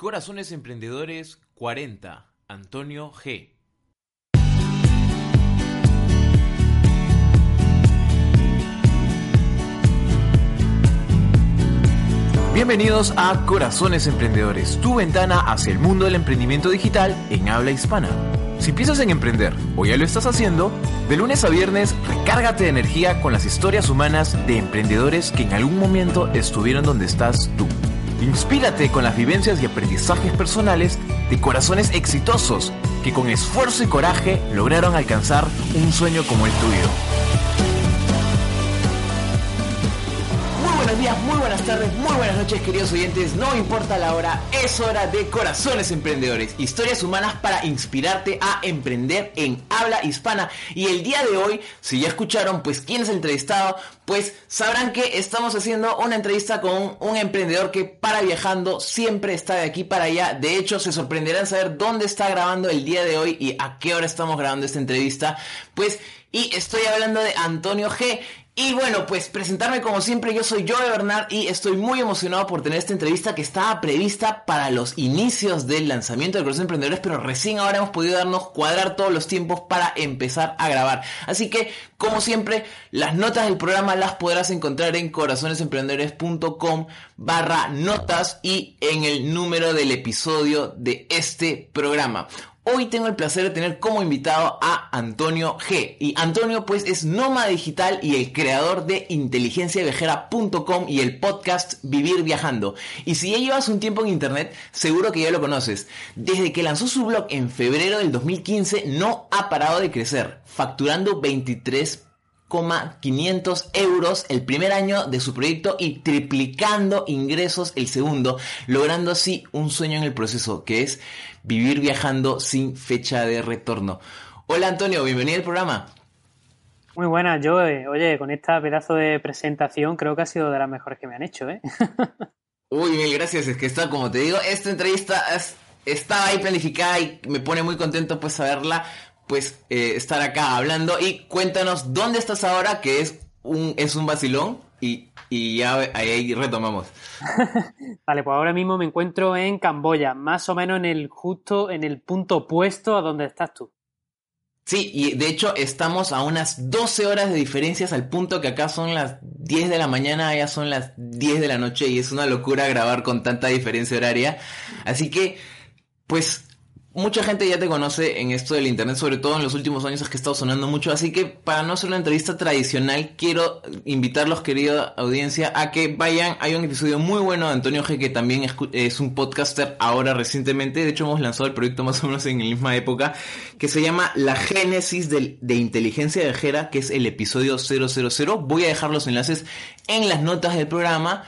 Corazones Emprendedores 40, Antonio G. Bienvenidos a Corazones Emprendedores, tu ventana hacia el mundo del emprendimiento digital en habla hispana. Si piensas en emprender o ya lo estás haciendo, de lunes a viernes recárgate de energía con las historias humanas de emprendedores que en algún momento estuvieron donde estás tú. Inspírate con las vivencias y aprendizajes personales de corazones exitosos que con esfuerzo y coraje lograron alcanzar un sueño como el tuyo. Buenos días, muy buenas tardes, muy buenas noches queridos oyentes, no importa la hora, es hora de Corazones Emprendedores, historias humanas para inspirarte a emprender en habla hispana. Y el día de hoy, si ya escucharon, pues quién es el entrevistado, pues sabrán que estamos haciendo una entrevista con un emprendedor que para viajando siempre está de aquí para allá. De hecho, se sorprenderán saber dónde está grabando el día de hoy y a qué hora estamos grabando esta entrevista. Pues, y estoy hablando de Antonio G. Y bueno, pues presentarme como siempre, yo soy Joe Bernard y estoy muy emocionado por tener esta entrevista que estaba prevista para los inicios del lanzamiento de Corazón Emprendedores, pero recién ahora hemos podido darnos cuadrar todos los tiempos para empezar a grabar. Así que, como siempre, las notas del programa las podrás encontrar en corazonesemprendedores.com barra notas y en el número del episodio de este programa. Hoy tengo el placer de tener como invitado a Antonio G. Y Antonio pues es nómada digital y el creador de inteligenciaviajera.com y el podcast Vivir Viajando. Y si ya llevas un tiempo en internet, seguro que ya lo conoces. Desde que lanzó su blog en febrero del 2015 no ha parado de crecer, facturando 23 500 euros el primer año de su proyecto y triplicando ingresos el segundo, logrando así un sueño en el proceso, que es vivir viajando sin fecha de retorno. Hola Antonio, bienvenido al programa. Muy buena, Joe. Oye, con esta pedazo de presentación creo que ha sido de las mejores que me han hecho, ¿eh? Uy, mil gracias. Es que está, como te digo, esta entrevista está ahí planificada y me pone muy contento pues saberla pues eh, estar acá hablando y cuéntanos dónde estás ahora, que es un, es un vacilón y, y ya ahí retomamos. vale, pues ahora mismo me encuentro en Camboya, más o menos en el justo en el punto opuesto a donde estás tú. Sí, y de hecho estamos a unas 12 horas de diferencias al punto que acá son las 10 de la mañana, allá son las 10 de la noche y es una locura grabar con tanta diferencia horaria. Así que, pues mucha gente ya te conoce en esto del internet, sobre todo en los últimos años es que ha estado sonando mucho, así que para no hacer una entrevista tradicional, quiero invitarlos, querida audiencia, a que vayan, hay un episodio muy bueno de Antonio G, que también es, un podcaster ahora recientemente, de hecho hemos lanzado el proyecto más o menos en la misma época, que se llama La Génesis de, de Inteligencia Viajera, que es el episodio 000, voy a dejar los enlaces en las notas del programa,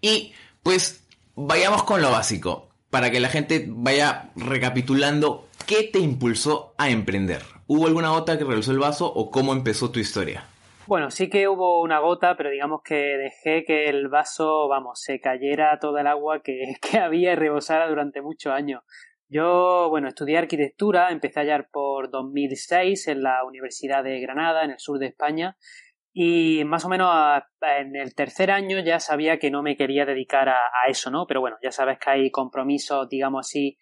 y pues vayamos con lo básico para que la gente vaya recapitulando qué te impulsó a emprender. ¿Hubo alguna gota que realizó el vaso o cómo empezó tu historia? Bueno, sí que hubo una gota, pero digamos que dejé que el vaso, vamos, se cayera toda el agua que, que había y rebosara durante muchos años. Yo, bueno, estudié arquitectura, empecé allá por 2006 en la Universidad de Granada, en el sur de España, y más o menos en el tercer año ya sabía que no me quería dedicar a, eso, ¿no? Pero bueno, ya sabes que hay compromisos, digamos así,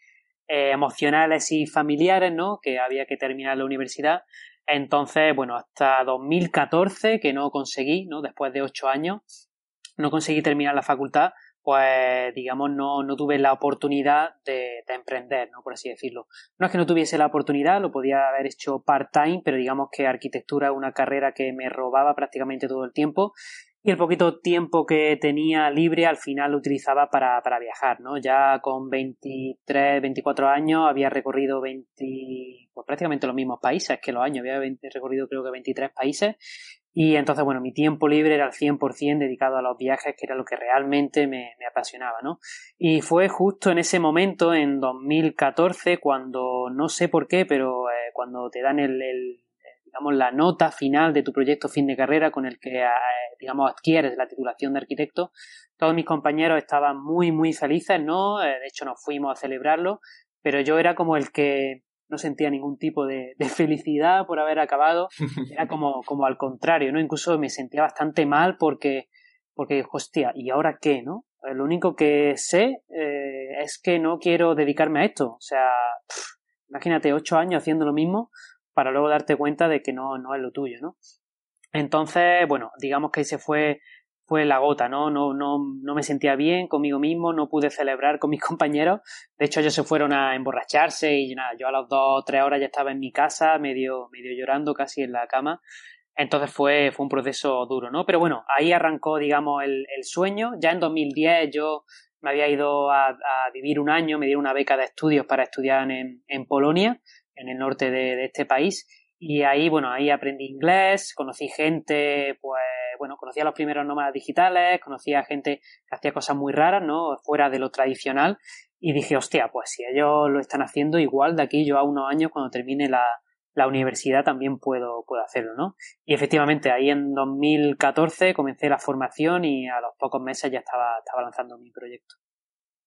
eh, emocionales y familiares, ¿no? Que había que terminar la universidad. Entonces, bueno, hasta 2014 que no conseguí, ¿no? Después de ocho años, no conseguí terminar la facultad pues digamos no, no tuve la oportunidad de, de, emprender, ¿no? Por así decirlo. No es que no tuviese la oportunidad, lo podía haber hecho part-time, pero digamos que arquitectura es una carrera que me robaba prácticamente todo el tiempo y el poquito tiempo que tenía libre al final lo utilizaba para, para viajar, ¿no? Ya con 23, 24 años había recorrido 20, pues prácticamente los mismos países que los años, había recorrido creo que 23 países y entonces, bueno, mi tiempo libre era al 100% dedicado a los viajes, que era lo que realmente me, me, apasionaba, ¿no? Y fue justo en ese momento, en 2014, cuando, no sé por qué, pero eh, cuando te dan el, el, digamos, la nota final de tu proyecto fin de carrera con el que, eh, digamos, adquieres la titulación de arquitecto, todos mis compañeros estaban muy, muy felices, ¿no? Eh, de hecho, nos fuimos a celebrarlo, pero yo era como el que no sentía ningún tipo de, felicidad por haber acabado, era como, como al contrario, ¿no? Incluso me sentía bastante mal porque, porque hostia, ¿y ahora qué, no? Lo único que sé eh, es que no quiero dedicarme a esto. O sea, imagínate ocho años haciendo lo mismo para luego darte cuenta de que no, no es lo tuyo, ¿no? Entonces, bueno, digamos que ahí se fue, fue la gota, ¿no? No, no, no me sentía bien conmigo mismo, no pude celebrar con mis compañeros. De hecho, ellos se fueron a emborracharse y nada, yo a las dos o tres horas ya estaba en mi casa, medio, medio llorando casi en la cama. Entonces fue, fue un proceso duro, ¿no? Pero bueno, ahí arrancó, digamos, el, el sueño. Ya en 2010 yo me había ido a, vivir un año, me dieron una beca de estudios para estudiar en, en Polonia, en el norte de, de, este país. Y ahí, bueno, ahí aprendí inglés, conocí gente, pues, bueno, conocí a los primeros nómadas digitales, conocí a gente que hacía cosas muy raras, ¿no? Fuera de lo tradicional. Y dije, hostia, pues si ellos lo están haciendo igual de aquí yo a unos años cuando termine la, la universidad también puedo, puedo hacerlo, ¿no? Y efectivamente, ahí en 2014 comencé la formación y a los pocos meses ya estaba, estaba lanzando mi proyecto.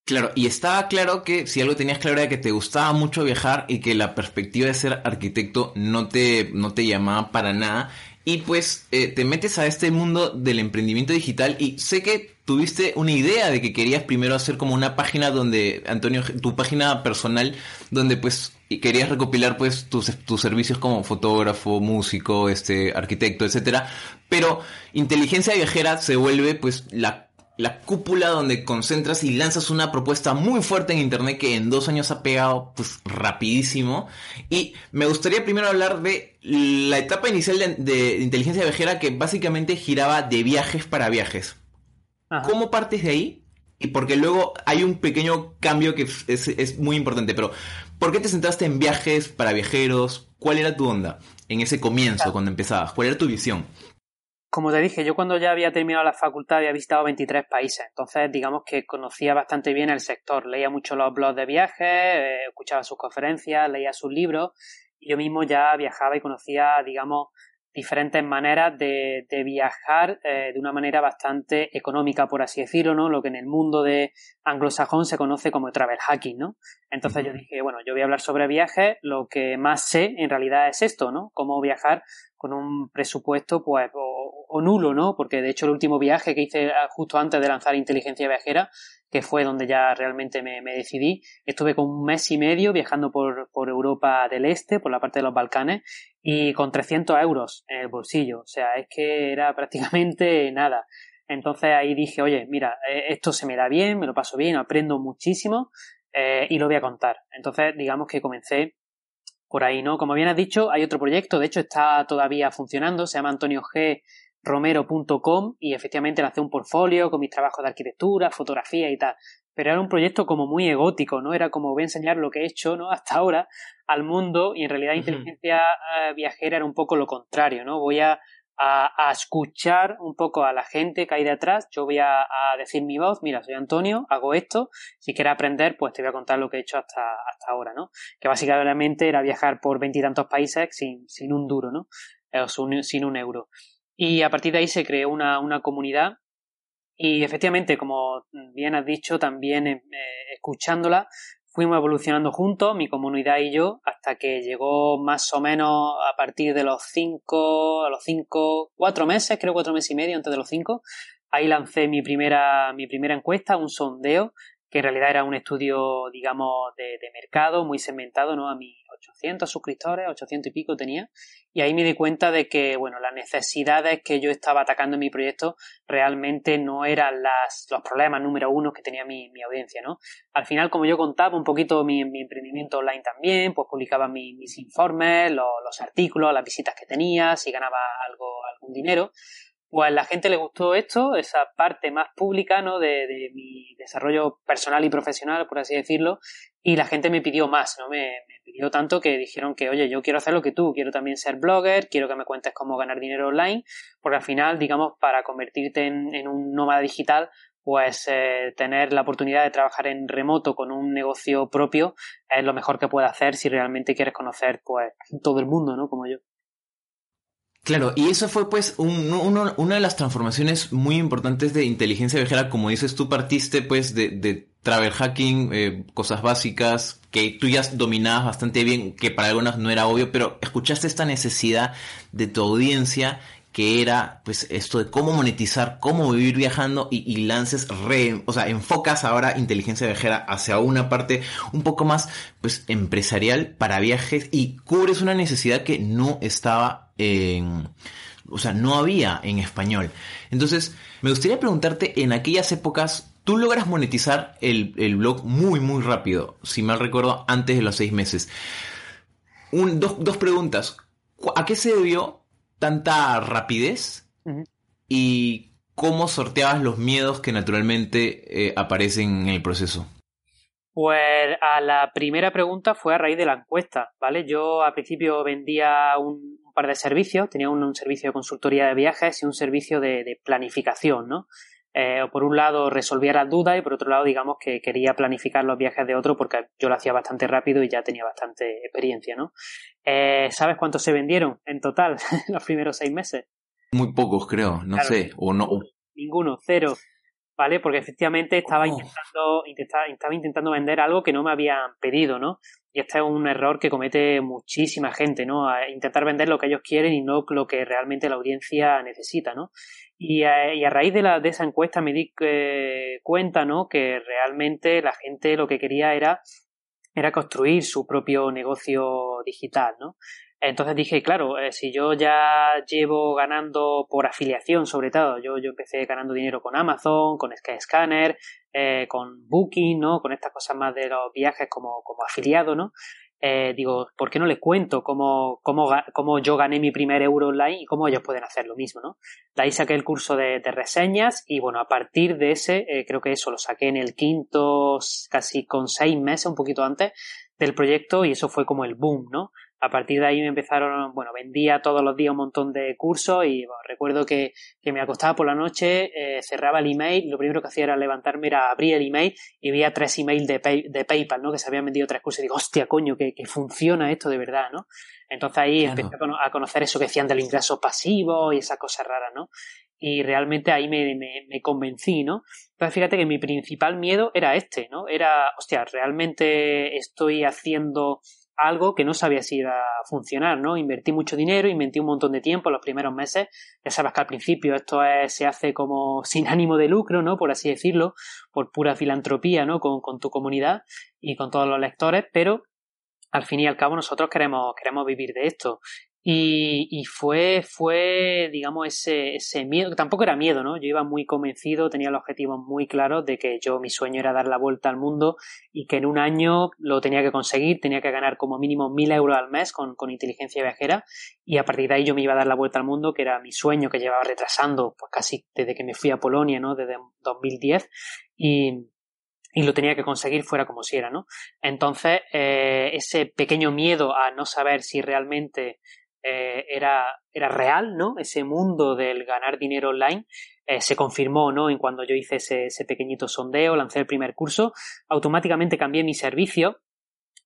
Claro, y estaba claro que si algo tenías claro era que te gustaba mucho viajar y que la perspectiva de ser arquitecto no te, no te llamaba para nada. Y pues eh, te metes a este mundo del emprendimiento digital y sé que tuviste una idea de que querías primero hacer como una página donde, Antonio, tu página personal, donde pues querías recopilar pues tus, tus servicios como fotógrafo, músico, este, arquitecto, etcétera. Pero inteligencia viajera se vuelve pues la la cúpula donde concentras y lanzas una propuesta muy fuerte en internet que en dos años ha pegado pues rapidísimo. Y me gustaría primero hablar de la etapa inicial de, inteligencia viajera que básicamente giraba de viajes para viajes. ¿Cómo partes de ahí? Y porque luego hay un pequeño cambio que es, es muy importante, pero ¿por qué te centraste en viajes para viajeros? ¿Cuál era tu onda en ese comienzo, cuando empezabas? ¿Cuál era tu visión? Como te dije, yo cuando ya había terminado la facultad había visitado 23 países, entonces digamos que conocía bastante bien el sector, leía mucho los blogs de viajes, eh, escuchaba sus conferencias, leía sus libros y yo mismo ya viajaba y conocía, digamos, diferentes maneras de, de viajar eh, de una manera bastante económica, por así decirlo, ¿no? Lo que en el mundo de anglosajón se conoce como travel hacking, ¿no? Entonces yo dije, bueno, yo voy a hablar sobre viajes, lo que más sé en realidad es esto, ¿no? Cómo viajar con un presupuesto, pues, o nulo, ¿no? Porque de hecho el último viaje que hice ah, justo antes de lanzar Inteligencia Viajera, que fue donde ya realmente me, me decidí, estuve con un mes y medio viajando por, por, Europa del Este, por la parte de los Balcanes, y con 300 euros en el bolsillo. O sea, es que era prácticamente nada. Entonces ahí dije, oye, mira, eh, esto se me da bien, me lo paso bien, aprendo muchísimo eh, y lo voy a contar. Entonces, digamos que comencé por ahí, ¿no? Como bien has dicho, hay otro proyecto, de hecho está todavía funcionando, se llama Antonio G romero.com y efectivamente lancé un portfolio con mis trabajos de arquitectura, fotografía y tal. Pero era un proyecto como muy egótico, ¿no? Era como voy a enseñar lo que he hecho, ¿no? Hasta ahora al mundo y en realidad inteligencia eh, viajera era un poco lo contrario, ¿no? Voy a, a, escuchar un poco a la gente que hay detrás, yo voy a, a, decir mi voz, mira, soy Antonio, hago esto, si quieres aprender, pues te voy a contar lo que he hecho hasta, hasta ahora, ¿no? Que básicamente era viajar por veintitantos países sin, sin un duro, ¿no? O sin un euro. Y a partir de ahí se creó una, una comunidad. Y efectivamente, como bien has dicho, también eh, escuchándola, fuimos evolucionando juntos, mi comunidad y yo, hasta que llegó más o menos a partir de los cinco, a los cinco, cuatro meses, creo cuatro meses y medio antes de los cinco, ahí lancé mi primera, mi primera encuesta, un sondeo, que en realidad era un estudio, digamos, de, mercado muy segmentado, ¿no? A mi, 800 suscriptores, 800 y pico tenía, y ahí me di cuenta de que, bueno, las necesidades que yo estaba atacando en mi proyecto realmente no eran las, los problemas número uno que tenía mi, mi audiencia, ¿no? Al final, como yo contaba un poquito mi, mi emprendimiento online también, pues publicaba mis informes, los, los artículos, las visitas que tenía, si ganaba algo, algún dinero, pues a la gente le gustó esto, esa parte más pública ¿no? de, mi desarrollo personal y profesional, por así decirlo, y la gente me pidió más, ¿no? Me, pidió tanto que dijeron que, oye, yo quiero hacer lo que tú, quiero también ser blogger, quiero que me cuentes cómo ganar dinero online, porque al final, digamos, para convertirte en, en un nómada digital, pues eh, tener la oportunidad de trabajar en remoto con un negocio propio es lo mejor que puedes hacer si realmente quieres conocer pues todo el mundo, ¿no? Como yo. Claro, y eso fue pues un, una de las transformaciones muy importantes de inteligencia viajera, como dices, tú partiste pues de, de travel hacking, eh, cosas básicas que tú ya dominabas bastante bien, que para algunas no era obvio, pero escuchaste esta necesidad de tu audiencia que era pues esto de cómo monetizar, cómo vivir viajando y, lances re, o sea, enfocas ahora inteligencia viajera hacia una parte un poco más pues empresarial para viajes y cubres una necesidad que no estaba en, o sea, no había en español. Entonces, me gustaría preguntarte, en aquellas épocas, tú logras monetizar el, blog muy, muy rápido, si mal recuerdo, antes de los seis meses. dos, dos preguntas. ¿A qué se debió tanta rapidez y cómo sorteabas los miedos que naturalmente eh, aparecen en el proceso? Pues a la primera pregunta fue a raíz de la encuesta, ¿vale? Yo al principio vendía un, par de servicios, tenía un, servicio de consultoría de viajes y un servicio de, planificación, ¿no? Eh, por un lado resolvía las dudas y por otro lado digamos que quería planificar los viajes de otro porque yo lo hacía bastante rápido y ya tenía bastante experiencia, ¿no? Eh, ¿Sabes cuántos se vendieron en total los primeros seis meses? Muy pocos, creo, no sé, o no. Ninguno, cero, ¿vale? Porque efectivamente estaba, oh. intentando, estaba intentando vender algo que no me habían pedido, ¿no? Y este es un error que comete muchísima gente, ¿no? intentar vender lo que ellos quieren y no lo que realmente la audiencia necesita, ¿no? Y a, raíz de, la, de esa encuesta me di eh, cuenta, ¿no? Que realmente la gente lo que quería era era construir su propio negocio digital, ¿no? Entonces dije, claro, eh, si yo ya llevo ganando por afiliación, sobre todo, yo, yo empecé ganando dinero con Amazon, con Skyscanner, eh, con Booking, ¿no? Con estas cosas más de los viajes como, como afiliado, ¿no? Eh, digo, ¿por qué no les cuento cómo, cómo, cómo, yo gané mi primer euro online y cómo ellos pueden hacer lo mismo, ¿no? De ahí saqué el curso de, reseñas y bueno, a partir de ese, eh, creo que eso lo saqué en el quinto, casi con seis meses, un poquito antes del proyecto y eso fue como el boom, ¿no? A partir de ahí me empezaron, bueno, vendía todos los días un montón de cursos y recuerdo que, me acostaba por la noche, eh, cerraba el email, lo primero que hacía era levantarme, era abrir el email y veía tres emails de, de PayPal, ¿no? Que se habían vendido tres cursos y digo, hostia, coño, que, funciona esto de verdad, ¿no? Entonces ahí empecé a conocer eso que decían del ingreso pasivo y esas cosas raras, ¿no? Y realmente ahí me, me, me convencí, ¿no? Entonces fíjate que mi principal miedo era este, ¿no? Era, hostia, realmente estoy haciendo algo que no sabía si iba a funcionar, ¿no? Invertí mucho dinero, invertí un montón de tiempo los primeros meses. Ya sabes que al principio esto se hace como sin ánimo de lucro, ¿no? Por así decirlo, por pura filantropía, ¿no? Con, con tu comunidad y con todos los lectores, pero al fin y al cabo nosotros queremos, queremos vivir de esto. Y, y, fue, fue, digamos, ese, ese miedo, tampoco era miedo, ¿no? Yo iba muy convencido, tenía el objetivo muy claro de que yo, mi sueño era dar la vuelta al mundo y que en un año lo tenía que conseguir, tenía que ganar como mínimo mil euros al mes con, con inteligencia viajera y a partir de ahí yo me iba a dar la vuelta al mundo, que era mi sueño que llevaba retrasando pues casi desde que me fui a Polonia, ¿no? Desde 2010 y, y lo tenía que conseguir fuera como si era, ¿no? Entonces, eh, ese pequeño miedo a no saber si realmente eh, era, era real, ¿no? Ese mundo del ganar dinero online eh, se confirmó, ¿no? En cuando yo hice ese, pequeñito sondeo, lancé el primer curso, automáticamente cambié mi servicio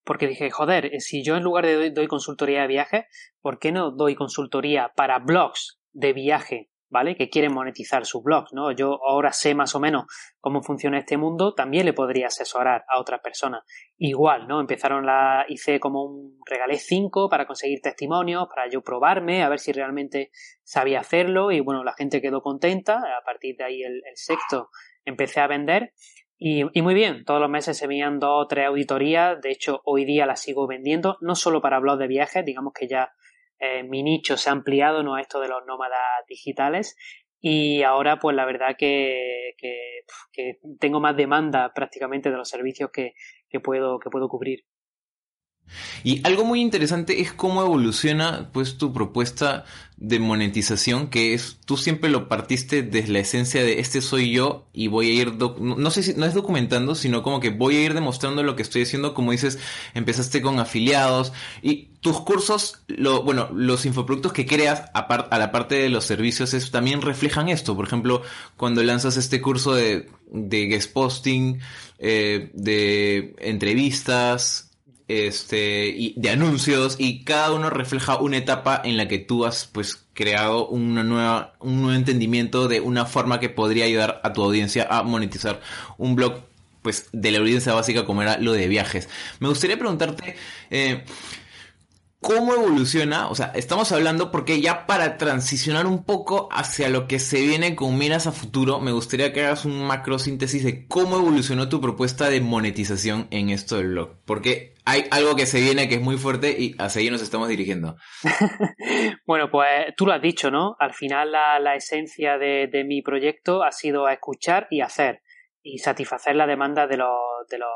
porque dije, joder, eh, si yo en lugar de doy consultoría de viaje, ¿por qué no doy consultoría para blogs de viaje ¿vale? Que quieren monetizar su blog, ¿no? Yo ahora sé más o menos cómo funciona este mundo, también le podría asesorar a otras personas. Igual, ¿no? Empezaron la, hice como un, regalé cinco para conseguir testimonios, para yo probarme, a ver si realmente sabía hacerlo y bueno, la gente quedó contenta, a partir de ahí el, sexto empecé a vender y, y, muy bien, todos los meses se veían dos o tres auditorías, de hecho hoy día las sigo vendiendo, no solo para blogs de viajes, digamos que ya eh, mi nicho se ha ampliado ¿no? a esto de los nómadas digitales y ahora pues la verdad que, que, tengo más demanda prácticamente de los servicios que, que, puedo, que puedo cubrir. Y algo muy interesante es cómo evoluciona pues tu propuesta de monetización, que es tú siempre lo partiste desde la esencia de este soy yo y voy a ir, no sé si no es documentando, sino como que voy a ir demostrando lo que estoy haciendo, como dices, empezaste con afiliados y tus cursos, lo, bueno, los infoproductos que creas a, la parte de los servicios es, también reflejan esto. Por ejemplo, cuando lanzas este curso de, de guest posting, eh, de entrevistas, este, y de anuncios y cada uno refleja una etapa en la que tú has pues creado una nueva, un nuevo entendimiento de una forma que podría ayudar a tu audiencia a monetizar un blog pues de la audiencia básica como era lo de viajes. Me gustaría preguntarte, eh, cómo evoluciona, o sea, estamos hablando porque ya para transicionar un poco hacia lo que se viene con miras a futuro, me gustaría que hagas un macro síntesis de cómo evolucionó tu propuesta de monetización en esto del blog, porque hay algo que se viene que es muy fuerte y hacia ahí nos estamos dirigiendo. bueno, pues tú lo has dicho, ¿no? Al final la, esencia de, mi proyecto ha sido escuchar y hacer y satisfacer la demanda de los, de los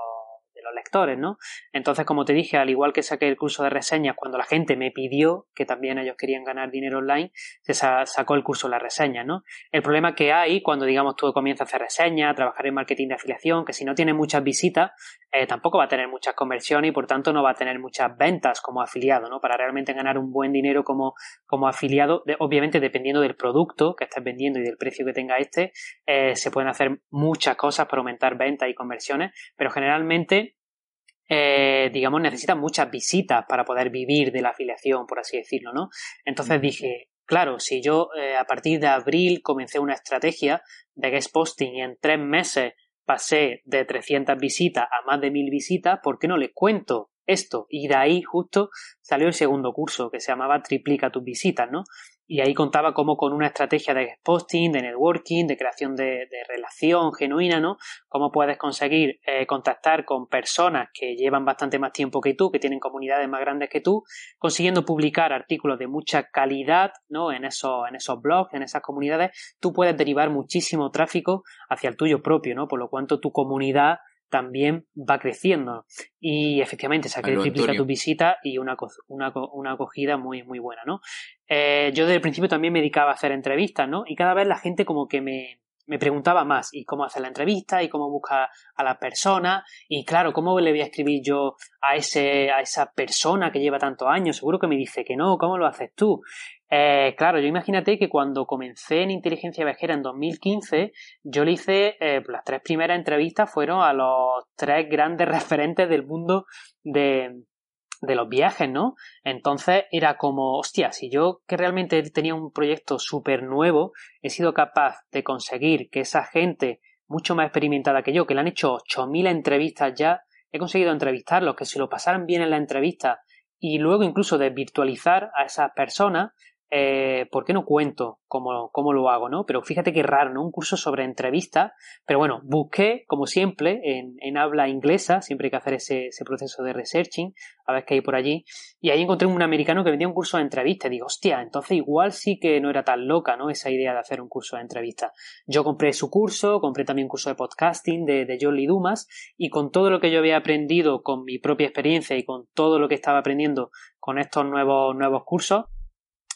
los lectores, ¿no? Entonces, como te dije, al igual que saqué el curso de reseñas cuando la gente me pidió que también ellos querían ganar dinero online, se sacó el curso de las reseñas, ¿no? El problema que hay cuando, digamos, tú comienzas a hacer reseñas, trabajar en marketing de afiliación, que si no tiene muchas visitas, eh, tampoco va a tener muchas conversiones y por tanto no va a tener muchas ventas como afiliado, ¿no? Para realmente ganar un buen dinero como, como afiliado, obviamente dependiendo del producto que estés vendiendo y del precio que tenga este, eh, se pueden hacer muchas cosas para aumentar ventas y conversiones, pero generalmente eh, digamos, necesita muchas visitas para poder vivir de la afiliación, por así decirlo, ¿no? Entonces dije, claro, si yo eh, a partir de abril comencé una estrategia de guest posting y en tres meses pasé de 300 visitas a más de 1000 visitas, ¿por qué no les cuento esto? Y de ahí justo salió el segundo curso que se llamaba Triplica tus visitas, ¿no? Y ahí contaba como con una estrategia de posting, de networking, de creación de, relación genuina, ¿no? Cómo puedes conseguir eh, contactar con personas que llevan bastante más tiempo que tú, que tienen comunidades más grandes que tú, consiguiendo publicar artículos de mucha calidad, ¿no? En esos, en esos blogs, en esas comunidades, tú puedes derivar muchísimo tráfico hacia el tuyo propio, ¿no? Por lo cuanto tu comunidad también va creciendo. Y efectivamente, se triplica tu visita y una, una, una, acogida muy, muy buena, ¿no? Eh, yo desde el principio también me dedicaba a hacer entrevistas, ¿no? Y cada vez la gente como que me, me preguntaba más y cómo hacer la entrevista y cómo buscar a la persona y claro, cómo le voy a escribir yo a ese a esa persona que lleva tantos años, seguro que me dice que no, ¿cómo lo haces tú? Eh, claro, yo imagínate que cuando comencé en inteligencia viajera en 2015, yo le hice, eh, las tres primeras entrevistas fueron a los tres grandes referentes del mundo de, de los viajes, ¿no? Entonces era como, hostia, si yo que realmente tenía un proyecto súper nuevo, he sido capaz de conseguir que esa gente mucho más experimentada que yo, que le han hecho 8.000 entrevistas ya, he conseguido entrevistarlos, que se lo pasaran bien en la entrevista y luego incluso de virtualizar a esas personas, eh, ¿por qué no cuento cómo, cómo, lo hago, no? Pero fíjate qué raro, ¿no? Un curso sobre entrevista, pero bueno, busqué, como siempre, en, en habla inglesa, siempre hay que hacer ese, ese, proceso de researching, a ver qué hay por allí, y ahí encontré un americano que vendía un curso de entrevista, y digo, hostia, entonces igual sí que no era tan loca, ¿no? Esa idea de hacer un curso de entrevista. Yo compré su curso, compré también un curso de podcasting de, de Lee Dumas, y con todo lo que yo había aprendido con mi propia experiencia y con todo lo que estaba aprendiendo con estos nuevos, nuevos cursos,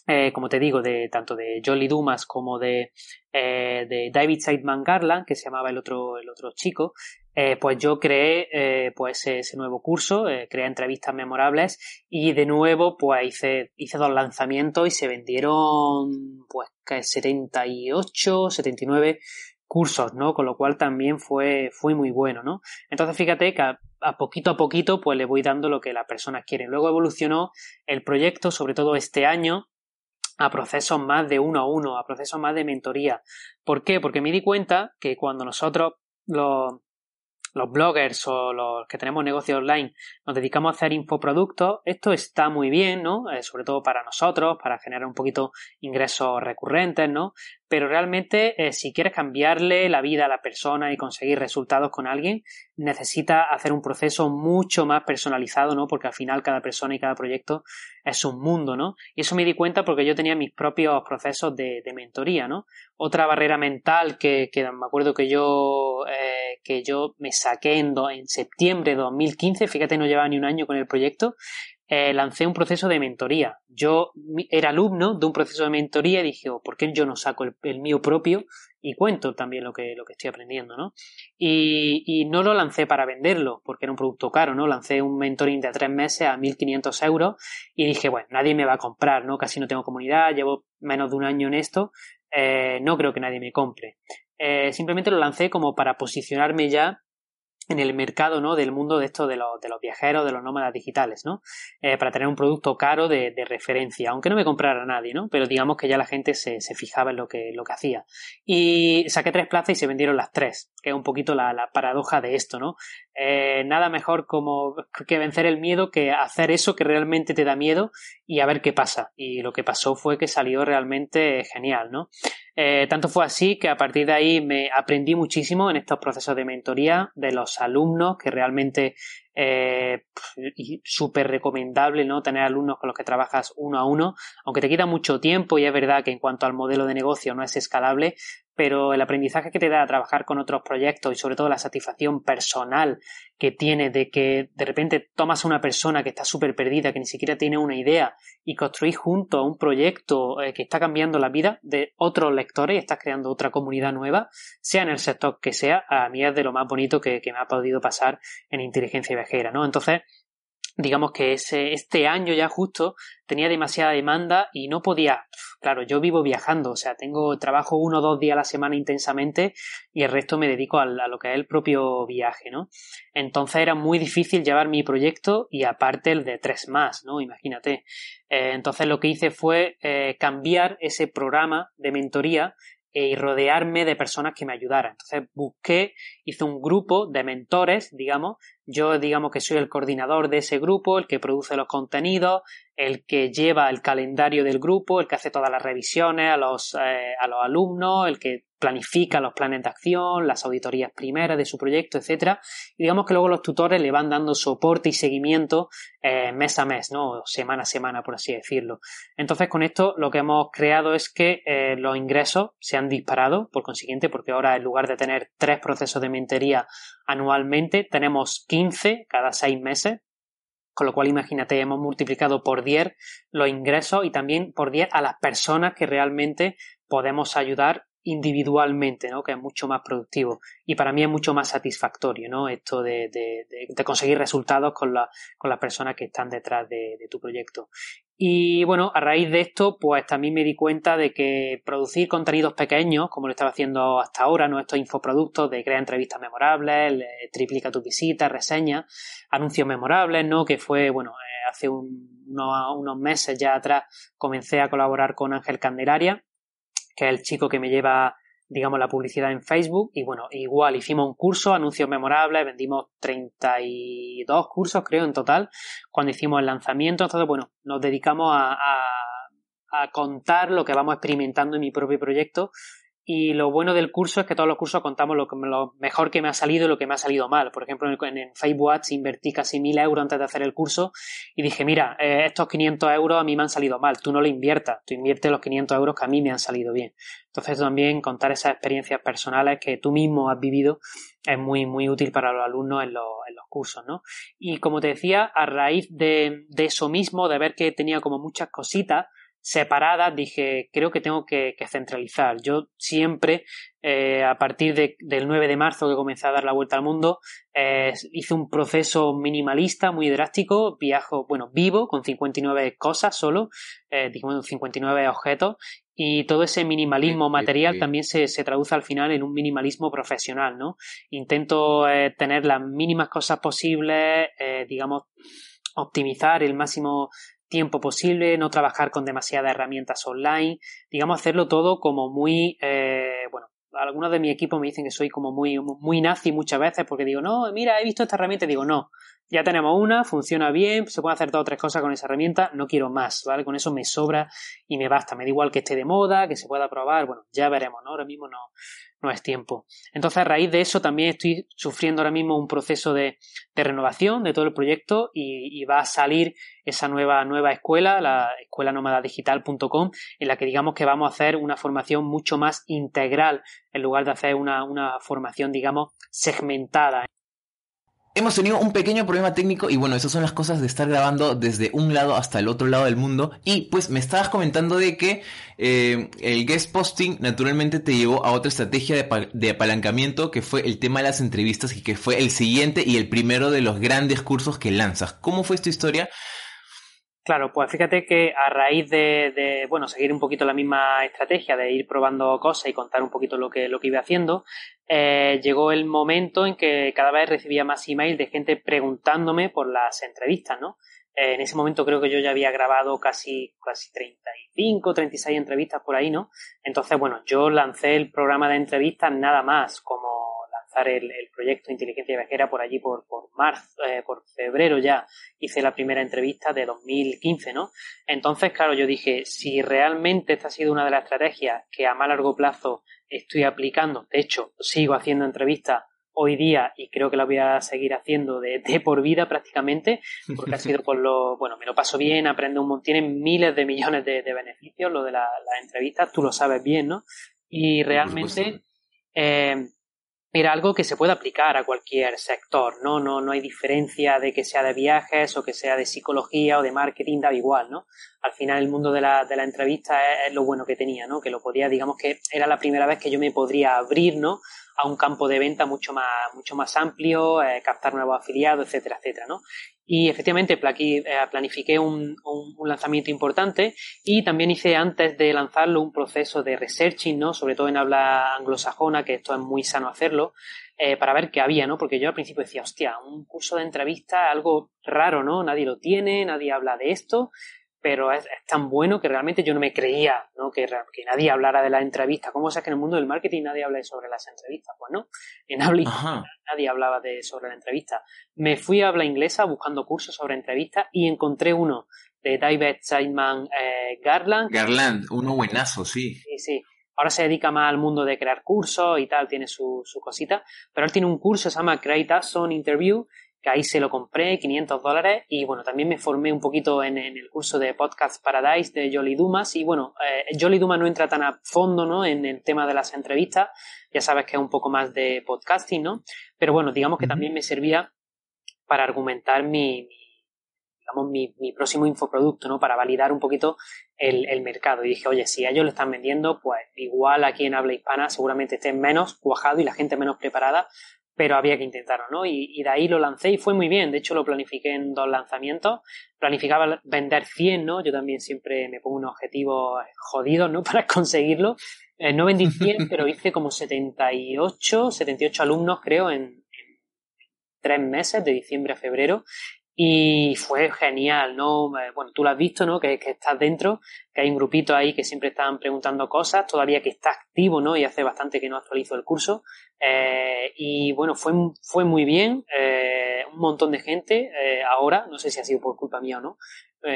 eh, como te digo, de tanto de Jolly Dumas como de, eh, de David Seidman Garland, que se llamaba el otro, el otro chico, eh, pues yo creé pues ese nuevo curso, creé entrevistas memorables y de nuevo pues hice, hice dos lanzamientos y se vendieron pues 78, 79 cursos, ¿no? Con lo cual también fue, fue muy bueno, ¿no? Entonces fíjate que a, a, poquito a poquito pues le voy dando lo que las personas quieren. Luego evolucionó el proyecto, sobre todo este año, a procesos más de uno a uno, a procesos más de mentoría. ¿Por qué? Porque me di cuenta que cuando nosotros los, los bloggers o los que tenemos negocios online nos dedicamos a hacer infoproductos, esto está muy bien, ¿no? Eh, sobre todo para nosotros, para generar un poquito ingresos recurrentes, ¿no? pero realmente eh, si quieres cambiarle la vida a la persona y conseguir resultados con alguien, necesita hacer un proceso mucho más personalizado, ¿no? Porque al final cada persona y cada proyecto es un mundo, ¿no? Y eso me di cuenta porque yo tenía mis propios procesos de, mentoría, ¿no? Otra barrera mental que, que me acuerdo que yo, eh, que yo me saqué en, en septiembre de 2015, fíjate, no llevaba ni un año con el proyecto, eh, lancé un proceso de mentoría. Yo era alumno de un proceso de mentoría y dije, oh, ¿por qué yo no saco el, mío propio y cuento también lo que, estoy aprendiendo, ¿no? Y, y, no lo lancé para venderlo, porque era un producto caro, ¿no? Lancé un mentoring de tres meses a 1.500 euros y dije, bueno, nadie me va a comprar, ¿no? Casi no tengo comunidad, llevo menos de un año en esto, eh, no creo que nadie me compre. Eh, simplemente lo lancé como para posicionarme ya en el mercado ¿no? del mundo de esto de, los, de los viajeros, de los nómadas digitales, ¿no? Eh, para tener un producto caro de, de, referencia, aunque no me comprara nadie, ¿no? Pero digamos que ya la gente se, se, fijaba en lo que, lo que hacía. Y saqué tres plazas y se vendieron las tres, que es un poquito la, la paradoja de esto, ¿no? Eh, nada mejor como que vencer el miedo que hacer eso que realmente te da miedo y a ver qué pasa. Y lo que pasó fue que salió realmente genial, ¿no? Eh, tanto fue así que a partir de ahí me aprendí muchísimo en estos procesos de mentoría de los alumnos que realmente eh, súper recomendable no tener alumnos con los que trabajas uno a uno aunque te quita mucho tiempo y es verdad que en cuanto al modelo de negocio no es escalable pero el aprendizaje que te da trabajar con otros proyectos y sobre todo la satisfacción personal que tiene de que de repente tomas a una persona que está súper perdida, que ni siquiera tiene una idea y construís juntos un proyecto eh, que está cambiando la vida de otros lectores y estás creando otra comunidad nueva, sea en el sector que sea, a mí es de lo más bonito que, que me ha podido pasar en inteligencia viajera, ¿no? Entonces, digamos que ese, este año ya justo tenía demasiada demanda y no podía, claro, yo vivo viajando, o sea, tengo trabajo uno o dos días a la semana intensamente y el resto me dedico a, lo que es el propio viaje, ¿no? Entonces era muy difícil llevar mi proyecto y aparte el de tres más, ¿no? Imagínate. Eh, entonces lo que hice fue eh, cambiar ese programa de mentoría y rodearme de personas que me ayudaran. Entonces busqué, hice un grupo de mentores, digamos. Yo digamos que soy el coordinador de ese grupo, el que produce los contenidos, el que lleva el calendario del grupo, el que hace todas las revisiones a los, eh, a los alumnos, el que planifica los planes de acción, las auditorías primeras de su proyecto, etcétera. Y digamos que luego los tutores le van dando soporte y seguimiento eh, mes a mes, ¿no? Semana a semana, por así decirlo. Entonces, con esto lo que hemos creado es que eh, los ingresos se han disparado, por consiguiente, porque ahora en lugar de tener tres procesos de mentoría anualmente, tenemos 15 cada seis meses. Con lo cual, imagínate, hemos multiplicado por 10 los ingresos y también por 10 a las personas que realmente podemos ayudar individualmente, ¿no? Que es mucho más productivo. Y para mí es mucho más satisfactorio, ¿no? Esto de, conseguir resultados con, la, con las personas que están detrás de, tu proyecto. Y bueno, a raíz de esto, pues también me di cuenta de que producir contenidos pequeños, como lo estaba haciendo hasta ahora, ¿no? Estos infoproductos de crear entrevistas memorables, triplica tu visita, reseñas, anuncios memorables, ¿no? Que fue, bueno, eh, hace unos, unos meses ya atrás comencé a colaborar con Ángel Candelaria que es el chico que me lleva, digamos, la publicidad en Facebook. Y bueno, igual hicimos un curso, anuncios memorables, vendimos 32 cursos, creo, en total, cuando hicimos el lanzamiento. Entonces, bueno, nos dedicamos a, a, a contar lo que vamos experimentando en mi propio proyecto y lo bueno del curso es que todos los cursos contamos lo, lo mejor que me ha salido y lo que me ha salido mal. Por ejemplo, en, en Facebook invertí casi 1000 euros antes de hacer el curso y dije, mira, eh, estos 500 euros a mí me han salido mal, tú no lo inviertas, tú inviertes los 500 euros que a mí me han salido bien. Entonces también contar esas experiencias personales que tú mismo has vivido es muy, muy útil para los alumnos en, los, en los cursos, ¿no? Y como te decía, a raíz de, de eso mismo, de ver que tenía como muchas cositas, separadas, dije, creo que tengo que, centralizar. Yo siempre, eh, a partir del 9 de marzo que comencé a dar la vuelta al mundo, eh, hice un proceso minimalista muy drástico, viajo, bueno, vivo con 59 cosas solo, eh, digamos 59 objetos, y todo ese minimalismo material también se, se, traduce al final en un minimalismo profesional, ¿no? Intento eh, tener las mínimas cosas posibles, digamos, optimizar el máximo tiempo posible, no trabajar con demasiadas herramientas online, digamos, hacerlo todo como muy, eh, bueno, algunos de mi equipo me dicen que soy como muy, muy nazi muchas veces porque digo, no, mira, he visto esta herramienta y digo, no, ya tenemos una, funciona bien, se pueden hacer dos o tres cosas con esa herramienta, no quiero más, ¿vale? Con eso me sobra y me basta, me da igual que esté de moda, que se pueda probar, bueno, ya veremos, ¿no? Ahora mismo no, no es tiempo. Entonces, a raíz de eso también estoy sufriendo ahora mismo un proceso de, renovación de todo el proyecto y, va a salir esa nueva, nueva escuela, la escuela digital.com, en la que digamos que vamos a hacer una formación mucho más integral en lugar de hacer una formación, digamos, segmentada. Hemos tenido un pequeño problema técnico y bueno, esas son las cosas de estar grabando desde un lado hasta el otro lado del mundo. Y pues me estabas comentando de que eh, el guest posting naturalmente te llevó a otra estrategia de, de, apalancamiento que fue el tema de las entrevistas y que fue el siguiente y el primero de los grandes cursos que lanzas. ¿Cómo fue esta historia? Claro, pues fíjate que a raíz de, bueno, seguir un poquito la misma estrategia de ir probando cosas y contar un poquito lo que, lo que iba haciendo, eh, llegó el momento en que cada vez recibía más emails de gente preguntándome por las entrevistas, ¿no? Eh, en ese momento creo que yo ya había grabado casi, casi 35, 36 entrevistas por ahí, ¿no? Entonces, bueno, yo lancé el programa de entrevistas nada más como lanzar el, proyecto Inteligencia Viajera por allí por, por marzo, eh, por febrero ya hice la primera entrevista de 2015, ¿no? Entonces, claro, yo dije, si realmente esta ha sido una de las estrategias que a más largo plazo estoy aplicando, de hecho, sigo haciendo entrevistas hoy día y creo que la voy a seguir haciendo de, por vida prácticamente, porque ha sido por lo, bueno, me lo paso bien, aprendo un montón, tiene miles de millones de, beneficios lo de las entrevistas, tú lo sabes bien, ¿no? Y realmente eh, era algo que se puede aplicar a cualquier sector, ¿no? ¿no? No hay diferencia de que sea de viajes o que sea de psicología o de marketing, da igual, ¿no? Al final el mundo de la, de la entrevista es, es, lo bueno que tenía, ¿no? Que lo podía, digamos que era la primera vez que yo me podría abrir, ¿no? A un campo de venta mucho más, mucho más amplio, eh, captar nuevos afiliados, etcétera, etcétera, ¿no? Y efectivamente eh, planifiqué un, un, lanzamiento importante y también hice antes de lanzarlo un proceso de researching, ¿no? Sobre todo en habla anglosajona, que esto es muy sano hacerlo, eh, para ver qué había, ¿no? Porque yo al principio decía, hostia, un curso de entrevista, algo raro, ¿no? Nadie lo tiene, nadie habla de esto pero es, tan bueno que realmente yo no me creía ¿no? Que, que, nadie hablara de la entrevista. ¿Cómo es que en el mundo del marketing nadie habla sobre las entrevistas? Pues no, en habla nadie hablaba de, sobre la entrevista. Me fui a habla inglesa buscando cursos sobre entrevistas y encontré uno de David Simon eh, Garland. Garland, uno buenazo, sí. Sí, sí. Ahora se dedica más al mundo de crear cursos y tal, tiene su, su cosita, pero él tiene un curso, se llama Create Action Interview, que ahí se lo compré, 500 dólares, y bueno, también me formé un poquito en, el curso de Podcast Paradise de Jolly Dumas, y bueno, eh, Jolly Dumas no entra tan a fondo, ¿no? En el tema de las entrevistas, ya sabes que es un poco más de podcasting, ¿no? Pero bueno, digamos que también me servía para argumentar mi, digamos, mi, próximo infoproducto, ¿no? Para validar un poquito el, el, mercado. Y dije, oye, si ellos lo están vendiendo, pues igual aquí en habla hispana seguramente esté menos cuajado y la gente menos preparada pero había que intentarlo, ¿no? Y, de ahí lo lancé y fue muy bien. De hecho, lo planifiqué en dos lanzamientos. Planificaba vender 100, ¿no? Yo también siempre me pongo un objetivo jodido, ¿no? Para conseguirlo. Eh, no vendí 100, pero hice como 78, 78 alumnos, creo, en, en tres meses, de diciembre a febrero. Y fue genial, ¿no? Eh, bueno, tú lo has visto, ¿no? Que, estás dentro, que hay un grupito ahí que siempre están preguntando cosas, todavía que está activo, ¿no? Y hace bastante que no actualizo el curso. Eh, y bueno, fue, fue muy bien, eh, un montón de gente ahora, no sé si ha sido por culpa mía o no,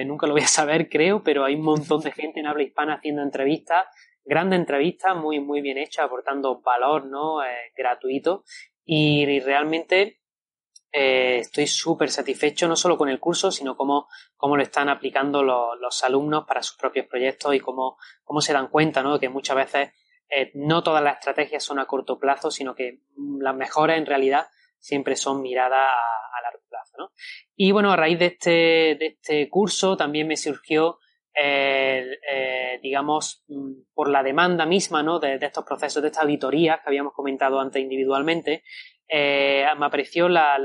nunca lo voy a saber, creo, pero hay un montón de gente en habla hispana haciendo entrevistas, grandes entrevistas, muy, muy bien hechas, aportando valor, ¿no? gratuito. y realmente eh, estoy súper satisfecho no solo con el curso, sino cómo, cómo lo están aplicando los, alumnos para sus propios proyectos y cómo, cómo se dan cuenta ¿no? que muchas veces eh, no todas las estrategias son a corto plazo, sino que las mejores en realidad siempre son miradas a, largo plazo. ¿no? Y bueno, a raíz de este, de este curso también me surgió eh, digamos, mm, por la demanda misma ¿no? de, de, estos procesos, de estas auditorías que habíamos comentado antes individualmente, eh, me apareció la,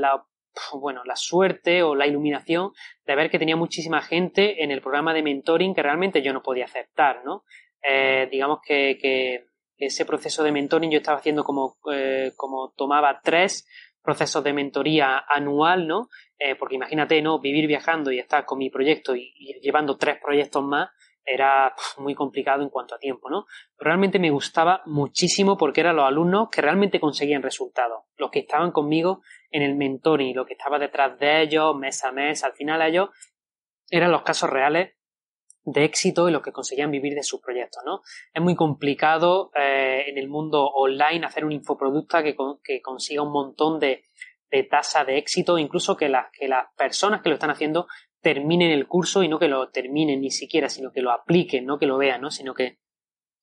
bueno, la suerte o la iluminación de ver que tenía muchísima gente en el programa de mentoring que realmente yo no podía aceptar, ¿no? Eh, digamos que, que, ese proceso de mentoring yo estaba haciendo como, eh, como tomaba tres procesos de mentoría anual, ¿no? Porque imagínate, ¿no? Vivir viajando y estar con mi proyecto y llevando tres proyectos más, era muy complicado en cuanto a tiempo, ¿no? realmente me gustaba muchísimo porque eran los alumnos que realmente conseguían resultados, los que estaban conmigo en el mentoring, lo que estaba detrás de ellos mes a mes, al final ellos eran los casos reales de éxito y los que conseguían vivir de sus proyectos, ¿no? Es muy complicado eh, en el mundo online hacer un infoproducto que, que consiga un montón de, de tasa de éxito, incluso que, que las personas que lo están haciendo terminen el curso y no que lo terminen ni siquiera, sino que lo apliquen, no que lo vean, ¿no? sino que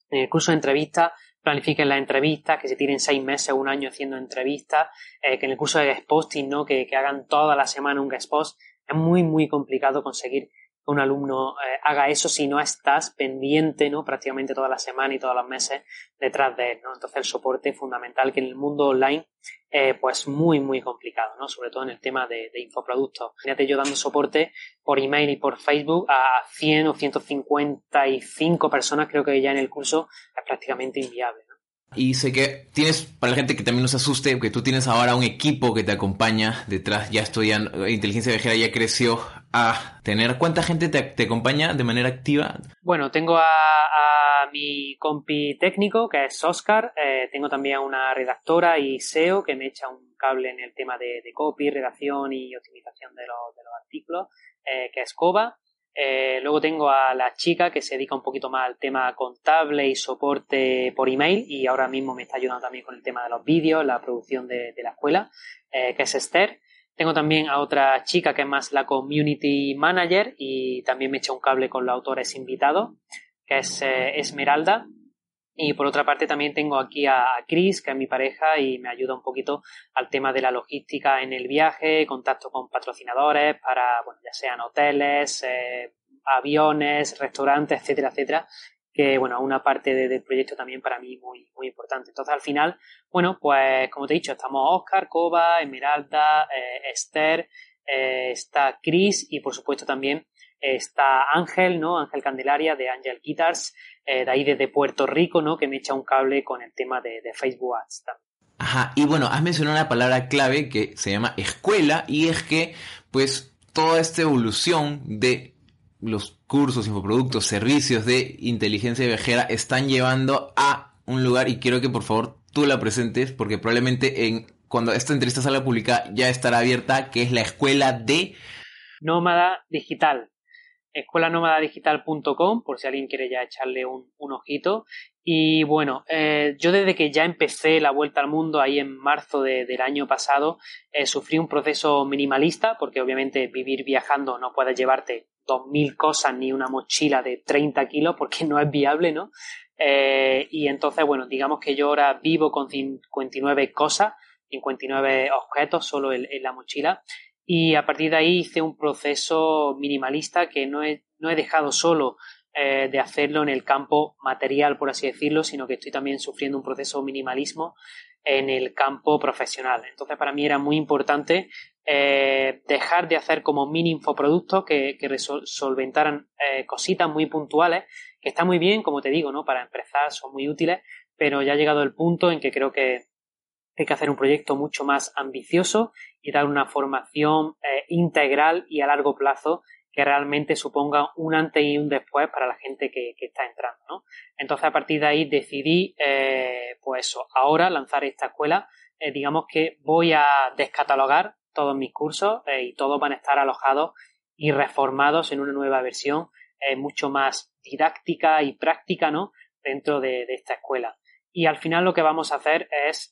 en el curso de entrevistas planifiquen las entrevistas, que se tiren seis meses un año haciendo entrevistas, eh, que en el curso de guest posting, ¿no? Que, que, hagan toda la semana un guest post. Es muy, muy complicado conseguir un alumno eh, haga eso si no estás pendiente, ¿no? Prácticamente toda la semana y todos los meses detrás de él, ¿no? Entonces el soporte fundamental que en el mundo online, eh, pues muy, muy complicado, ¿no? Sobre todo en el tema de, de infoproductos. Fíjate yo dando soporte por email y por Facebook a 100 o 155 personas, creo que ya en el curso es prácticamente inviable, Y sé que tienes, para la gente que también nos asuste, que tú tienes ahora un equipo que te acompaña detrás, ya estudian, inteligencia viajera ya creció a tener, ¿cuánta gente te, acompaña de manera activa? Bueno, tengo a, mi compi técnico, que es Oscar, eh, tengo también una redactora y SEO que me echa un cable en el tema de, copy, redacción y optimización de, los, de los artículos, eh, que es Coba. Eh, luego tengo a la chica que se dedica un poquito más al tema contable y soporte por email y ahora mismo me está ayudando también con el tema de los vídeos, la producción de, la escuela, eh, que es Esther. Tengo también a otra chica que es más la community manager y también me echa un cable con los autores invitados, que es eh, Esmeralda. Y por otra parte también tengo aquí a, Chris, que es mi pareja y me ayuda un poquito al tema de la logística en el viaje, contacto con patrocinadores para, bueno, ya sean hoteles, eh, aviones, restaurantes, etcétera, etcétera, que, bueno, una parte del proyecto también para mí muy, muy importante. Entonces, al final, bueno, pues como te he dicho, estamos Oscar, Coba, Esmeralda, eh, Esther, eh, está Chris y por supuesto también está Ángel, ¿no? Ángel Candelaria de Angel Guitars, eh, de ahí desde Puerto Rico, ¿no? Que me echa un cable con el tema de, Facebook Ads Ajá, y bueno, has mencionado una palabra clave que se llama escuela y es que, pues, toda esta evolución de los cursos, infoproductos, servicios de inteligencia viajera están llevando a un lugar y quiero que por favor tú la presentes porque probablemente en cuando esta entrevista salga pública ya estará abierta, que es la escuela de Nómada Digital escuelanomadadigital.com por si alguien quiere ya echarle un, ojito. Y bueno, eh, yo desde que ya empecé la vuelta al mundo ahí en marzo del año pasado, eh, sufrí un proceso minimalista porque obviamente vivir viajando no puedes llevarte 2.000 cosas ni una mochila de 30 kilos porque no es viable, ¿no? Eh, y entonces, bueno, digamos que yo ahora vivo con 59 cosas, 59 objetos solo en la mochila y a partir de ahí hice un proceso minimalista que no he, no he dejado solo eh, de hacerlo en el campo material, por así decirlo, sino que estoy también sufriendo un proceso minimalismo en el campo profesional. Entonces, para mí era muy importante eh, dejar de hacer como mini infoproductos que, que solventaran eh, cositas muy puntuales, que está muy bien, como te digo, ¿no? Para empezar son muy útiles, pero ya ha llegado el punto en que creo que hay que hacer un proyecto mucho más ambicioso y dar una formación eh, integral y a largo plazo que realmente suponga un antes y un después para la gente que, está entrando, ¿no? Entonces, a partir de ahí decidí, eh, pues eso, ahora lanzar esta escuela. Eh, digamos que voy a descatalogar todos mis cursos y todos van a estar alojados y reformados en una nueva versión mucho más didáctica y práctica, ¿no? Dentro de, de, esta escuela. Y al final lo que vamos a hacer es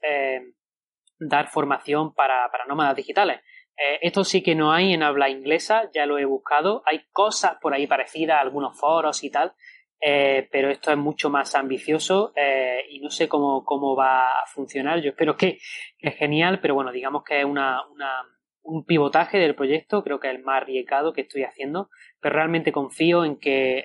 dar formación para, para nómadas digitales. Eh, esto sí que no hay en habla inglesa, ya lo he buscado. Hay cosas por ahí parecidas, algunos foros y tal, eh, pero esto es mucho más ambicioso eh, y no sé cómo, cómo, va a funcionar. Yo espero que, es genial, pero bueno, digamos que es una, una, un pivotaje del proyecto, creo que es el más arriesgado que estoy haciendo, pero realmente confío en que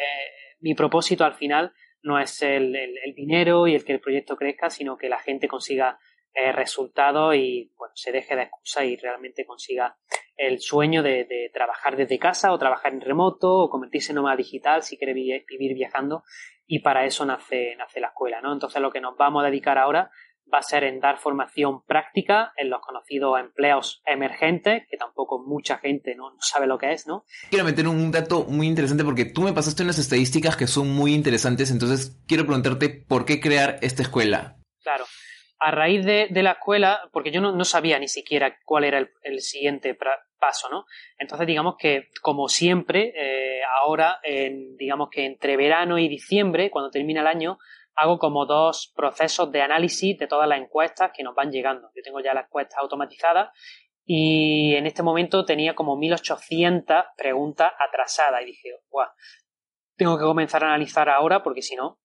mi propósito al final no es el, el dinero y el que el proyecto crezca, sino que la gente consiga eh, resultados y bueno, se deje de excusa y realmente consiga el sueño de, trabajar desde casa o trabajar en remoto o convertirse en nómada digital si quiere vivir viajando y para eso nace, nace la escuela, ¿no? Entonces lo que nos vamos a dedicar ahora va a ser en dar formación práctica en los conocidos empleos emergentes, que tampoco mucha gente ¿no? no, sabe lo que es, ¿no? Quiero meter un dato muy interesante porque tú me pasaste unas estadísticas que son muy interesantes, entonces quiero preguntarte por qué crear esta escuela. Claro a raíz de, la escuela, porque yo no, sabía ni siquiera cuál era el, siguiente paso, ¿no? Entonces, digamos que, como siempre, eh, ahora, digamos que entre verano y diciembre, cuando termina el año, hago como dos procesos de análisis de todas las encuestas que nos van llegando. Yo tengo ya las encuestas automatizadas y en este momento tenía como 1800 preguntas atrasadas y dije, guau, tengo que comenzar a analizar ahora porque si no,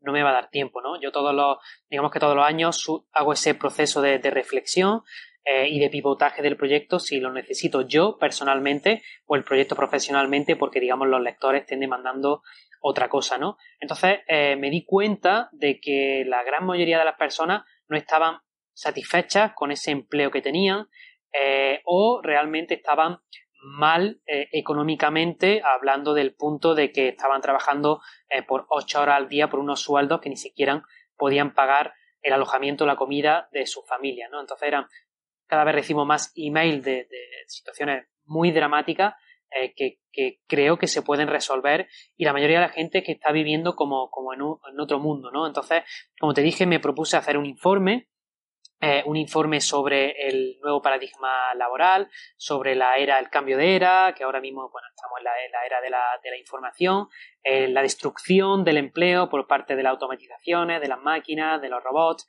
no me va a dar tiempo, ¿no? Yo todos los, digamos que todos los años hago ese proceso de, reflexión eh, y de pivotaje del proyecto si lo necesito yo personalmente o el proyecto profesionalmente porque, digamos, los lectores estén demandando otra cosa, ¿no? Entonces eh, me di cuenta de que la gran mayoría de las personas no estaban satisfechas con ese empleo que tenían eh, o realmente estaban mal eh, económicamente, hablando del punto de que estaban trabajando por ocho horas al día por unos sueldos que ni siquiera podían pagar el alojamiento, la comida de su familia, ¿no? Entonces eran, cada vez recibo más email de, de situaciones muy dramáticas eh, que, creo que se pueden resolver y la mayoría de la gente que está viviendo como, como en, otro mundo, ¿no? Entonces, como te dije, me propuse hacer un informe, eh, un informe sobre el nuevo paradigma laboral, sobre la era, el cambio de era, que ahora mismo, bueno, estamos en la, era de la, de la información, eh, la destrucción del empleo por parte de las automatizaciones, de las máquinas, de los robots,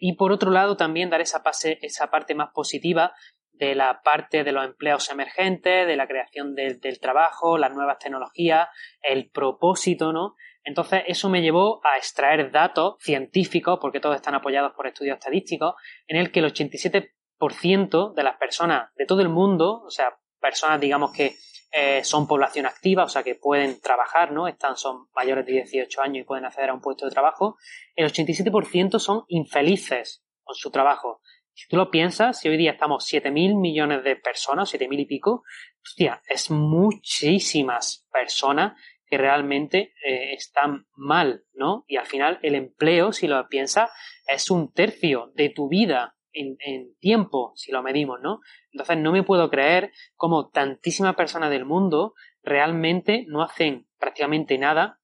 y por otro lado también dar esa, esa parte más positiva de la parte de los empleos emergentes, de la creación del trabajo, las nuevas tecnologías, el propósito, ¿no? Entonces, eso me llevó a extraer datos científicos, porque todos están apoyados por estudios estadísticos, en el que el 87% de las personas de todo el mundo, o sea, personas, digamos que eh, son población activa, o sea, que pueden trabajar, ¿no? Están, son mayores de 18 años y pueden acceder a un puesto de trabajo, el 87% son infelices con su trabajo. Si tú lo piensas, si hoy día estamos 7.000 millones de personas, 7.000 y pico, hostia, es muchísimas personas que realmente eh, están mal, ¿no? Y al final el empleo, si lo piensas, es un tercio de tu vida en, en, tiempo, si lo medimos, ¿no? Entonces no me puedo creer cómo tantísimas personas del mundo realmente no hacen prácticamente nada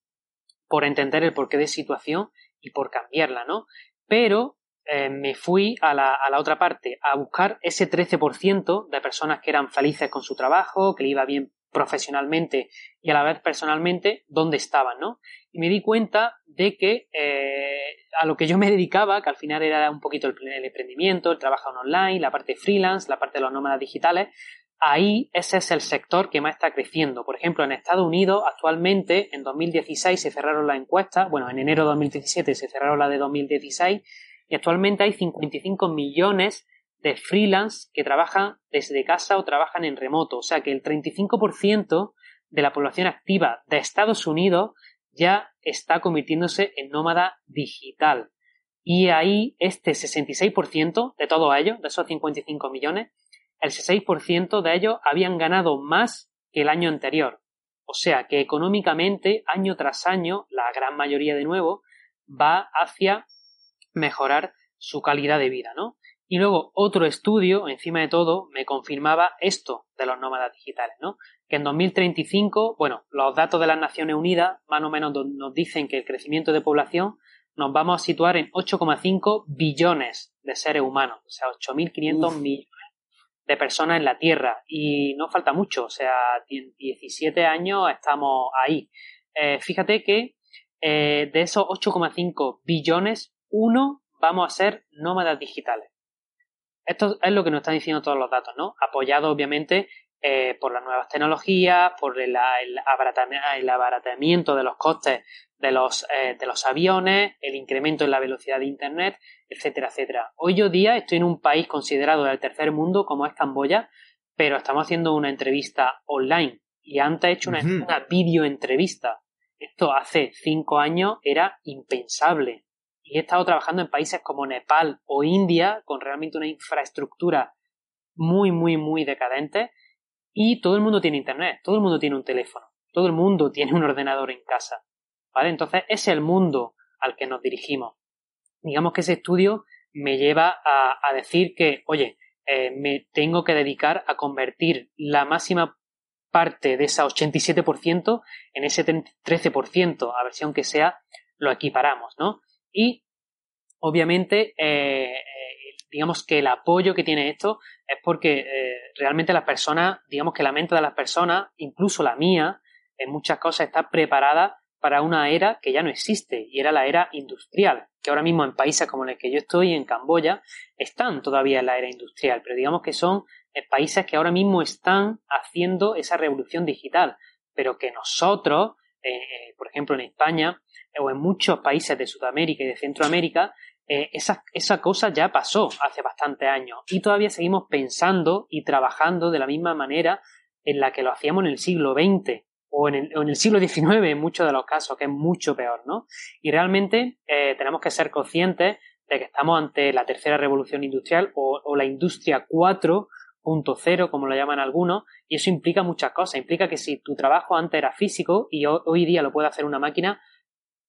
por entender el porqué de situación y por cambiarla, ¿no? Pero eh, me fui a la, a la, otra parte a buscar ese 13% de personas que eran felices con su trabajo, que le iba bien profesionalmente y a la vez personalmente, dónde estaban, ¿no? Y me di cuenta de que eh, a lo que yo me dedicaba, que al final era un poquito el, el emprendimiento, el trabajo online, la parte freelance, la parte de los nómadas digitales, ahí ese es el sector que más está creciendo. Por ejemplo, en Estados Unidos, actualmente, en 2016 se cerraron las encuestas, bueno, en enero de 2017 se cerraron las de 2016, actualmente hay 55 millones de freelance que trabajan desde casa o trabajan en remoto. O sea que el 35% de la población activa de Estados Unidos ya está convirtiéndose en nómada digital. Y ahí este 66% de todos ellos, de esos 55 millones, el 66% de ellos habían ganado más que el año anterior. O sea que económicamente, año tras año, la gran mayoría de nuevo, va hacia mejorar su calidad de vida, ¿no? Y luego otro estudio, encima de todo, me confirmaba esto de los nómadas digitales, ¿no? Que en 2035, bueno, los datos de las Naciones Unidas más o menos nos dicen que el crecimiento de población nos vamos a situar en 8,5 billones de seres humanos, o sea, 8.500 millones de personas en la Tierra. Y no falta mucho, o sea, en 17 años estamos ahí. Eh, fíjate que eh, de esos 8,5 billones, uno, vamos a ser nómadas digitales. Esto es lo que nos están diciendo todos los datos, ¿no? Apoyado obviamente eh, por las nuevas tecnologías, por el, abaratamiento de los costes de los, eh, de los aviones, el incremento en la velocidad de Internet, etcétera, etcétera. Hoy yo día estoy en un país considerado del tercer mundo como es Camboya, pero estamos haciendo una entrevista online y antes he hecho una, una videoentrevista. Esto hace cinco años era impensable y he estado trabajando en países como Nepal o India con realmente una infraestructura muy, muy, muy decadente y todo el mundo tiene internet, todo el mundo tiene un teléfono, todo el mundo tiene un ordenador en casa. ¿Vale? Entonces es el mundo al que nos dirigimos. Digamos que ese estudio me lleva a, decir que, oye, eh, me tengo que dedicar a convertir la máxima parte de esa 87% en ese 13%, a ver si aunque sea lo equiparamos, ¿no? Y obviamente, eh, eh, digamos que el apoyo que tiene esto es porque eh, realmente las personas, digamos que la mente de las personas, incluso la mía, en muchas cosas está preparada para una era que ya no existe y era la era industrial, que ahora mismo en países como el que yo estoy, en Camboya, están todavía en la era industrial, pero digamos que son países que ahora mismo están haciendo esa revolución digital, pero que nosotros, por ejemplo en España, o en muchos países de Sudamérica y de Centroamérica, eh, esa, esa, cosa ya pasó hace bastante años y todavía seguimos pensando y trabajando de la misma manera en la que lo hacíamos en el siglo XX o en el, siglo XIX en muchos de los casos, que es mucho peor, ¿no? Y realmente eh, tenemos que ser conscientes de que estamos ante la tercera revolución industrial o, o la industria 4.0, como lo llaman algunos, y eso implica muchas cosas. Implica que si tu trabajo antes era físico y hoy día lo puede hacer una máquina,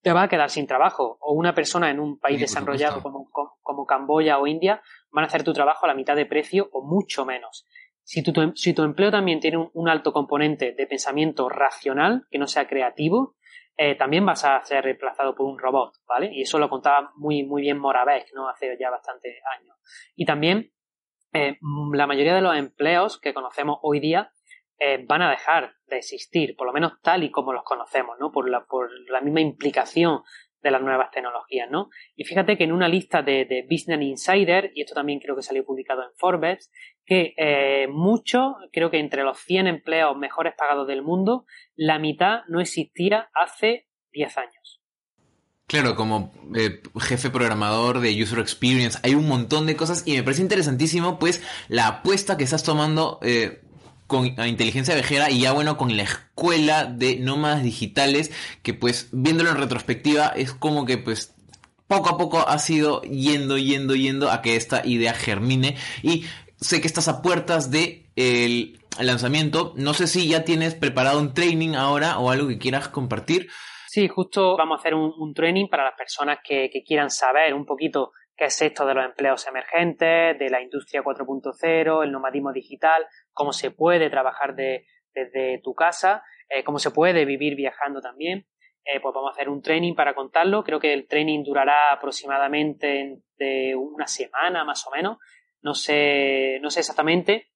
te va a quedar sin trabajo. O una persona en un país desarrollado como, como, Camboya o India van a hacer tu trabajo a la mitad de precio o mucho menos. Si tu, si tu empleo también tiene un, alto componente de pensamiento racional, que no sea creativo, eh, también vas a ser reemplazado por un robot, ¿vale? Y eso lo contaba muy, muy bien Moravec, ¿no? Hace ya bastantes años. Y también eh, la mayoría de los empleos que conocemos hoy día eh, van a dejar de existir, por lo menos tal y como los conocemos, ¿no? Por la, misma implicación de las nuevas tecnologías, ¿no? Y fíjate que en una lista de, Business Insider, y esto también creo que salió publicado en Forbes, que eh, mucho, creo que entre los 100 empleos mejores pagados del mundo, la mitad no existía hace 10 años. Claro, como eh, jefe programador de User Experience, hay un montón de cosas y me parece interesantísimo, pues, la apuesta que estás tomando eh, con inteligencia viajera y ya bueno con la escuela de nómadas digitales que pues viéndolo en retrospectiva es como que pues poco a poco ha sido yendo, yendo, yendo a que esta idea germine y sé que estás a puertas de el lanzamiento, no sé si ya tienes preparado un training ahora o algo que quieras compartir. Sí, justo vamos a hacer un, training para las personas que quieran saber un poquito qué es esto de los empleos emergentes, de la industria 4.0, el nomadismo digital, cómo se puede trabajar desde tu casa, eh, cómo se puede vivir viajando también. Eh, pues vamos a hacer un training para contarlo. Creo que el training durará aproximadamente de una semana más o menos. No sé, no sé exactamente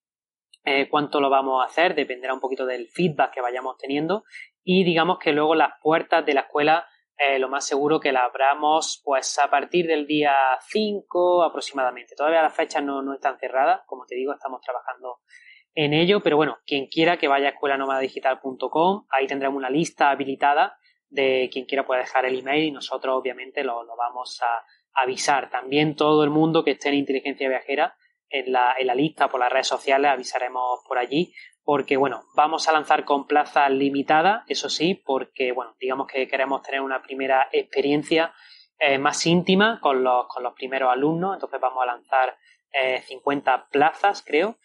eh, cuánto lo vamos a hacer, dependerá un poquito del feedback que vayamos teniendo. Y digamos que luego las puertas de la escuela eh, lo más seguro que la abramos pues a partir del día 5 aproximadamente. Todavía las fechas no, no están cerradas, como te digo, estamos trabajando en ello, pero bueno, quien quiera que vaya a escuelanomadigital.com, ahí tendremos una lista habilitada de quien quiera puede dejar el email y nosotros obviamente lo, vamos a avisar. También todo el mundo que esté en inteligencia viajera en la, en la lista por las redes sociales avisaremos por allí porque bueno, vamos a lanzar con plaza limitada, eso sí, porque bueno, digamos que queremos tener una primera experiencia eh, más íntima con los, con los primeros alumnos, entonces vamos a lanzar 50 eh, plazas, creo,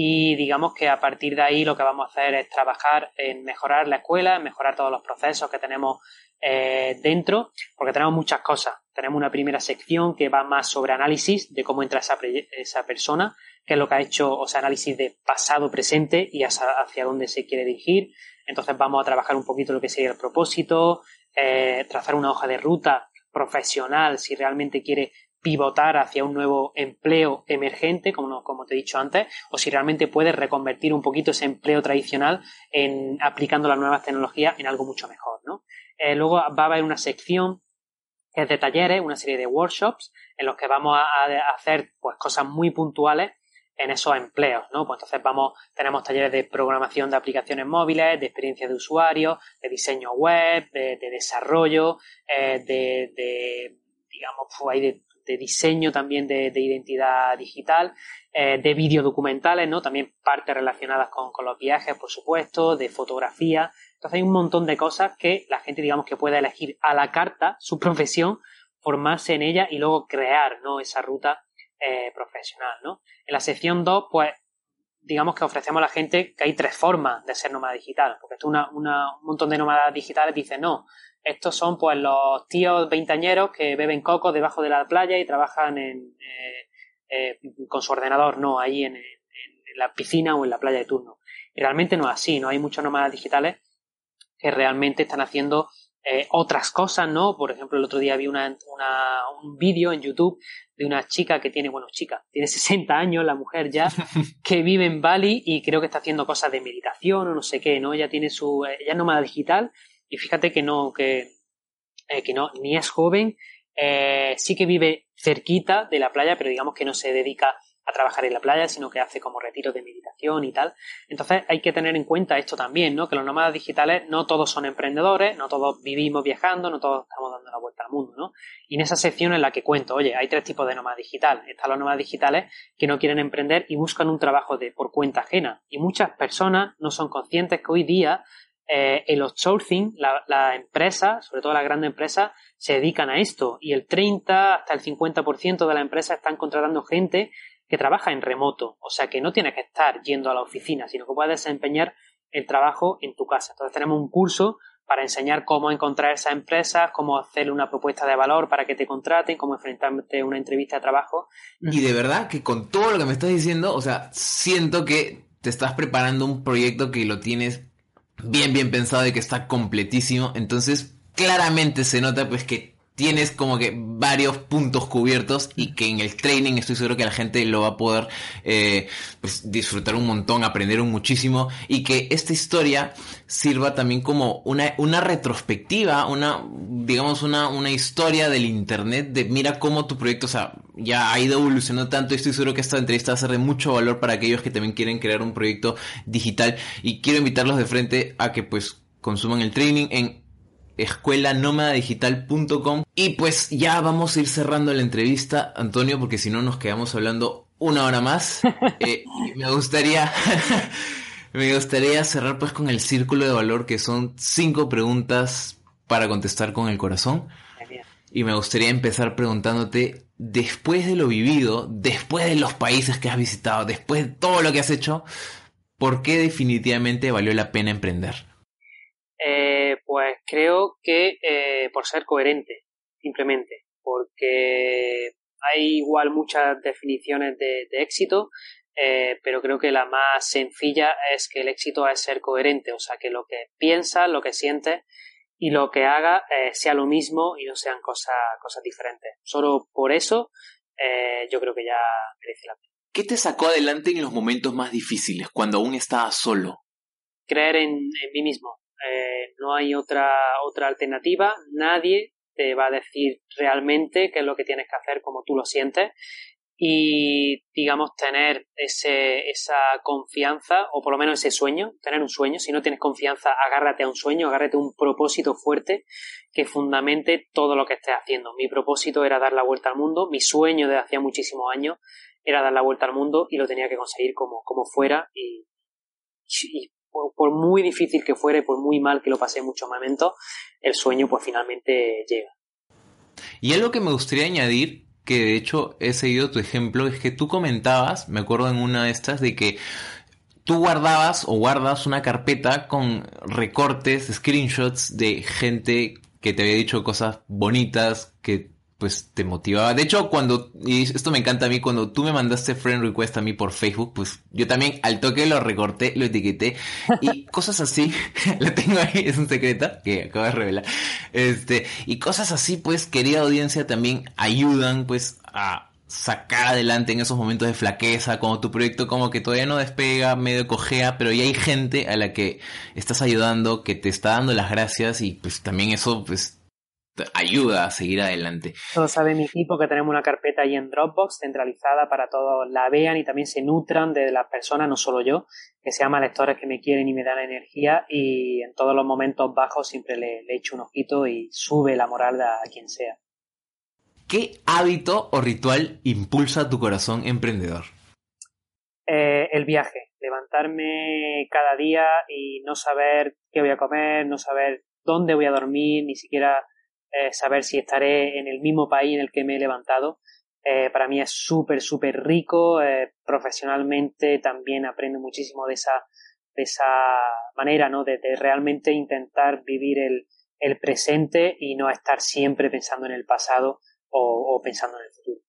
y digamos que a partir de ahí lo que vamos a hacer es trabajar en mejorar la escuela, en mejorar todos los procesos que tenemos eh, dentro, porque tenemos muchas cosas. Tenemos una primera sección que va más sobre análisis de cómo entra esa, esa persona, qué es lo que ha hecho, o sea, análisis de pasado, presente y hacia, dónde se quiere dirigir. Entonces vamos a trabajar un poquito lo que sería el propósito, eh, trazar una hoja de ruta profesional si realmente quiere pivotar hacia un nuevo empleo emergente, como, como te he dicho antes, o si realmente puede reconvertir un poquito ese empleo tradicional en aplicando las nuevas tecnologías en algo mucho mejor, ¿no? Eh, luego va a haber una sección que es de talleres, una serie de workshops en los que vamos a, hacer pues cosas muy puntuales en esos empleos, ¿no? Pues entonces vamos, tenemos talleres de programación de aplicaciones móviles, de experiencia de usuario, de diseño web, de, desarrollo, eh, de, digamos, pues hay de, diseño también de, identidad digital, eh, de videodocumentales, ¿no? También partes relacionadas con, los viajes, por supuesto, de fotografía. Entonces hay un montón de cosas que la gente, digamos, que puede elegir a la carta su profesión, formarse en ella y luego crear, ¿no? Esa ruta eh, profesional, ¿no? En la sección 2, pues, digamos que ofrecemos a la gente que hay tres formas de ser nómada digital, porque esto una, un montón de nómadas digitales dicen, no, estos son pues los tíos veintañeros que beben coco debajo de la playa y trabajan en, eh, eh, con su ordenador, no, ahí en, la piscina o en la playa de turno. Y realmente no es así, ¿no? Hay muchos nómadas digitales que realmente están haciendo otras cosas, ¿no? Por ejemplo, el otro día vi una, un vídeo en YouTube de una chica que tiene, bueno, chica, tiene 60 años, la mujer ya, que vive en Bali y creo que está haciendo cosas de meditación o no sé qué, ¿no? Ella tiene su, ella es nómada digital y fíjate que no, que, eh, que no, ni es joven, eh, sí que vive cerquita de la playa, pero digamos que no se dedica a trabajar en la playa, sino que hace como retiros de meditación y tal. Entonces hay que tener en cuenta esto también, ¿no? Que los nómadas digitales no todos son emprendedores, no todos vivimos viajando, no todos estamos dando la vuelta al mundo, ¿no? Y en esa sección en la que cuento, oye, hay tres tipos de nómadas digitales. Están los nómadas digitales que no quieren emprender y buscan un trabajo de, por cuenta ajena. Y muchas personas no son conscientes que hoy día eh, el outsourcing, la, la empresa, sobre todo las grandes empresas, se dedican a esto y el 30 hasta el 50% de la empresa están contratando gente que trabaja en remoto, o sea que no tiene que estar yendo a la oficina, sino que puede desempeñar el trabajo en tu casa. Entonces tenemos un curso para enseñar cómo encontrar esas empresas, cómo hacerle una propuesta de valor para que te contraten, cómo enfrentarte a una entrevista de trabajo. Y de verdad que con todo lo que me estás diciendo, o sea, siento que te estás preparando un proyecto que lo tienes bien, bien pensado y que está completísimo. Entonces, claramente se nota pues que tienes como que varios puntos cubiertos y que en el training estoy seguro que la gente lo va a poder eh, pues, disfrutar un montón, aprender un muchísimo y que esta historia sirva también como una, una retrospectiva, una, digamos, una, una historia del internet de mira cómo tu proyecto, o sea, ya ha ido evolucionando tanto y estoy seguro que esta entrevista va a ser de mucho valor para aquellos que también quieren crear un proyecto digital y quiero invitarlos de frente a que pues consuman el training en escuelanómadadigital.com. Y pues ya vamos a ir cerrando la entrevista, Antonio, porque si no nos quedamos hablando una hora más. Eh, me gustaría... me gustaría cerrar pues con el círculo de valor que son cinco preguntas para contestar con el corazón. Y me gustaría empezar preguntándote, después de lo vivido, después de los países que has visitado, después de todo lo que has hecho, ¿por qué definitivamente valió la pena emprender? Eh, pues creo que eh, por ser coherente, simplemente, porque hay igual muchas definiciones de, éxito, eh, pero creo que la más sencilla es que el éxito es ser coherente, o sea, que lo que piensas, lo que sientes y lo que haga sea lo mismo y no sean cosas, cosas diferentes. Solo por eso yo creo que ya merece la pena. ¿Qué te sacó adelante en los momentos más difíciles, cuando aún estabas solo? Creer en mí mismo, eh, no hay otra, otra alternativa, nadie te va a decir realmente qué es lo que tienes que hacer como tú lo sientes y digamos tener ese, esa confianza o por lo menos ese sueño, tener un sueño, si no tienes confianza agárrate a un sueño, agárrate a un propósito fuerte que fundamente todo lo que estés haciendo. Mi propósito era dar la vuelta al mundo, mi sueño de hacía muchísimos años era dar la vuelta al mundo y lo tenía que conseguir como, como fuera y, y por, muy difícil que fuere, por muy mal que lo pasé en muchos momentos, el sueño pues finalmente llega. Y algo que me gustaría añadir, que de hecho he seguido tu ejemplo, es que tú comentabas, me acuerdo en una de estas, de que tú guardabas o guardas una carpeta con recortes, screenshots de gente que te había dicho cosas bonitas, que pues te motivaba. De hecho, cuando, y esto me encanta a mí, cuando tú me mandaste friend request a mí por Facebook, pues yo también al toque lo recorté, lo etiqueté y cosas así, lo tengo ahí, es un secreto que acabo de revelar. Este, y cosas así, pues, querida audiencia, también ayudan, pues, a sacar adelante en esos momentos de flaqueza, como tu proyecto como que todavía no despega, medio cojea, pero ya hay gente a la que estás ayudando, que te está dando las gracias y pues también eso pues ayuda a seguir adelante. Todo sabe mi equipo que tenemos una carpeta ahí en Dropbox centralizada para todos la vean y también se nutran de las personas, no solo yo, que se llama lectores que me quieren y me dan energía y en todos los momentos bajos siempre le, echo un ojito y sube la moral a, quien sea. ¿Qué hábito o ritual impulsa tu corazón emprendedor? Eh, el viaje, levantarme cada día y no saber qué voy a comer, no saber dónde voy a dormir, ni siquiera eh, saber si estaré en el mismo país en el que me he levantado. Eh, para mí es súper, súper rico. Eh, profesionalmente también aprendo muchísimo de esa, de esa manera, ¿no? De, realmente intentar vivir el, el, presente y no estar siempre pensando en el pasado o, o pensando en el futuro.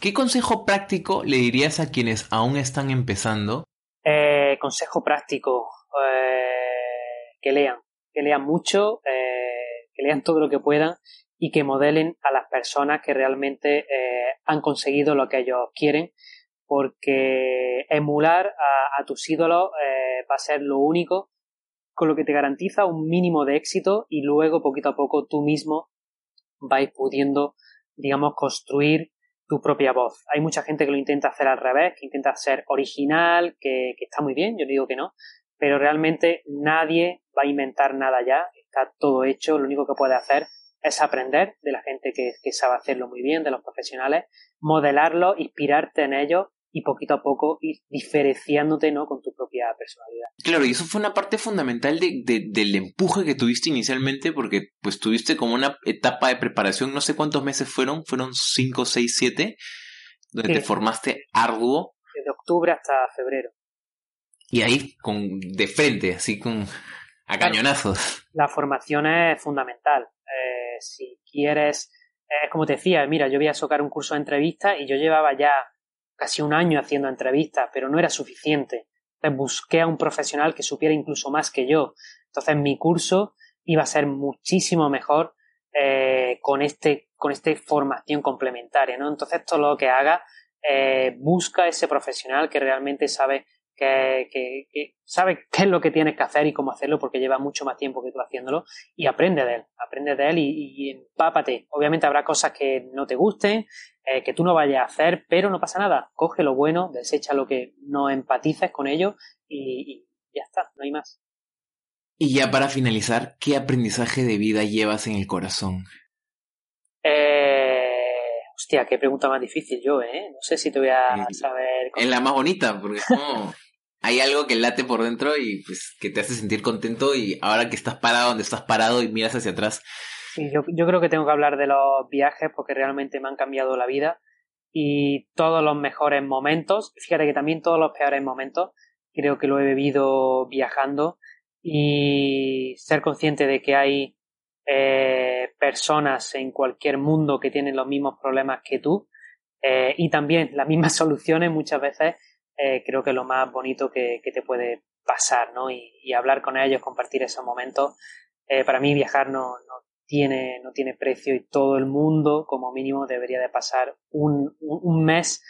¿Qué consejo práctico le dirías a quienes aún están empezando? consejo práctico, que lean, que lean mucho, que lean todo lo que puedan y que modelen a las personas que realmente eh, han conseguido lo que ellos quieren, porque emular a, tus ídolos eh, va a ser lo único con lo que te garantiza un mínimo de éxito y luego poquito a poco tú mismo vais pudiendo, digamos, construir tu propia voz. Hay mucha gente que lo intenta hacer al revés, que intenta ser original, que, que está muy bien, yo digo que no, pero realmente nadie va a inventar nada ya, está todo hecho, lo único que puede hacer es aprender de la gente que, sabe hacerlo muy bien, de los profesionales, modelarlo, inspirarte en ellos y poquito a poco ir diferenciándote ¿no? con tu propia personalidad. Claro, y eso fue una parte fundamental de, del empuje que tuviste inicialmente, porque pues tuviste como una etapa de preparación, no sé cuántos meses fueron, fueron cinco, seis, siete, donde te formaste arduo. Desde octubre hasta febrero. Y ahí, con, de frente, así con A cañonazos. la formación es fundamental. Eh, si quieres, es como te decía, mira, yo voy a sacar un curso de entrevistas y yo llevaba ya casi un año haciendo entrevistas, pero no era suficiente. Entonces busqué a un profesional que supiera incluso más que yo. Entonces mi curso iba a ser muchísimo mejor eh, con este con esta formación complementaria, ¿no? Entonces todo lo que haga eh, busca ese profesional que realmente sabe que, sabe qué es lo que tienes que hacer y cómo hacerlo porque lleva mucho más tiempo que tú haciéndolo y aprende de él, aprende de él y, empápate. Obviamente habrá cosas que no te gusten, eh, que tú no vayas a hacer, pero no pasa nada. Coge lo bueno, desecha lo que no empatices con ello y, ya está, no hay más. Y ya para finalizar, ¿qué aprendizaje de vida llevas en el corazón? Eh, hostia, qué pregunta más difícil yo, ¿eh? No sé si te voy a saber. Es la más bonita, porque es como hay algo que late por dentro y pues que te hace sentir contento y ahora que estás parado donde estás parado y miras hacia atrás. Yo creo que tengo que hablar de los viajes porque realmente me han cambiado la vida y todos los mejores momentos, fíjate que también todos los peores momentos, creo que lo he vivido viajando y ser consciente de que hay eh, personas en cualquier mundo que tienen los mismos problemas que tú eh, y también las mismas soluciones muchas veces eh, creo que es lo más bonito que, te puede pasar, ¿no? Y, hablar con ellos, compartir esos momentos. Eh, para mí viajar no, no, tiene, no tiene precio y todo el mundo, como mínimo, debería de pasar un, un, mes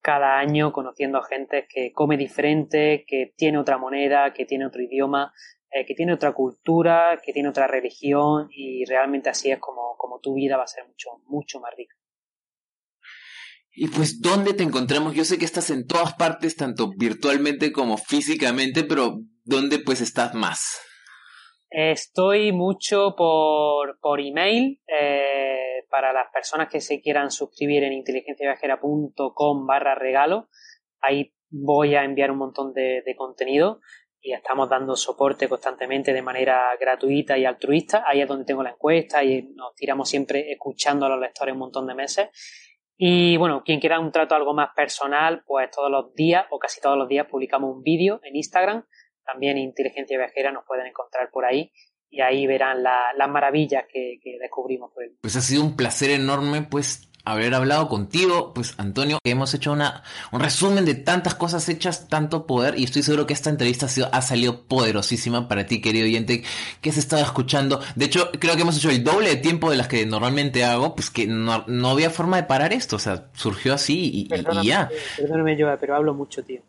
cada año conociendo gente que come diferente, que tiene otra moneda, que tiene otro idioma, eh, que tiene otra cultura, que tiene otra religión y realmente así es como, como tu vida va a ser mucho, mucho más rica. Y pues, ¿dónde te encontramos? Yo sé que estás en todas partes, tanto virtualmente como físicamente, pero ¿dónde pues estás más? Estoy mucho por, por email. Eh, para las personas que se quieran suscribir en inteligenciaviajera.com barra regalo, ahí voy a enviar un montón de, de contenido y estamos dando soporte constantemente de manera gratuita y altruista. Ahí es donde tengo la encuesta y nos tiramos siempre escuchando a los lectores un montón de meses. Y bueno, quien quiera un trato algo más personal, pues todos los días o casi todos los días publicamos un vídeo en Instagram. También Inteligencia Viajera nos pueden encontrar por ahí y ahí verán las maravillas que, que descubrimos por Pues ha sido un placer enorme, pues haber hablado contigo, pues Antonio, que hemos hecho una, un resumen de tantas cosas hechas, tanto poder, y estoy seguro que esta entrevista ha, sido, ha salido poderosísima para ti, querido oyente, que se estado escuchando. De hecho, creo que hemos hecho el doble de tiempo de las que normalmente hago, pues que no, no había forma de parar esto, o sea, surgió así y, y ya. Perdóname, yo, pero hablo mucho, tío.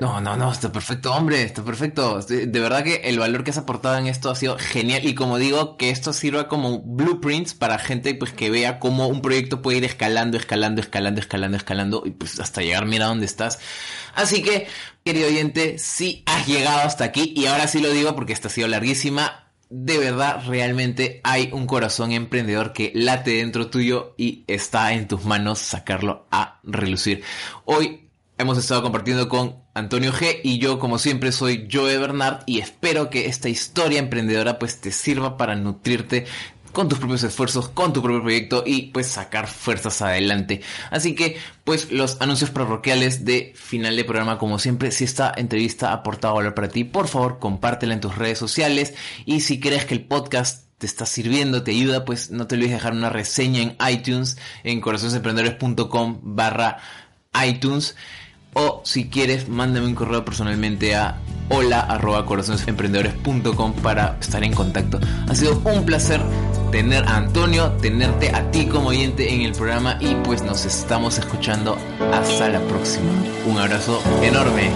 No, no, no, está perfecto, hombre, está perfecto. De verdad que el valor que has aportado en esto ha sido genial y como digo, que esto sirva como blueprints para gente pues que vea cómo un proyecto puede ir escalando, escalando, escalando, escalando, escalando y pues hasta llegar, mira dónde estás. Así que, querido oyente, si has llegado hasta aquí y ahora sí lo digo porque esta ha sido larguísima, de verdad realmente hay un corazón emprendedor que late dentro tuyo y está en tus manos sacarlo a relucir. Hoy hemos estado compartiendo con Antonio G y yo como siempre soy Joe Bernard y espero que esta historia emprendedora pues te sirva para nutrirte con tus propios esfuerzos, con tu propio proyecto y pues sacar fuerzas adelante. Así que pues los anuncios parroquiales de final de programa como siempre, si esta entrevista ha aportado valor para ti, por favor compártela en tus redes sociales y si crees que el podcast te está sirviendo, te ayuda, pues no te olvides dejar una reseña en iTunes en corazonesemprendedores.com barra iTunes. O si quieres, mándame un correo personalmente a hola arroba corazonesemprendedores.com para estar en contacto. Ha sido un placer tener a Antonio, tenerte a ti como oyente en el programa y pues nos estamos escuchando hasta la próxima. Un abrazo enorme.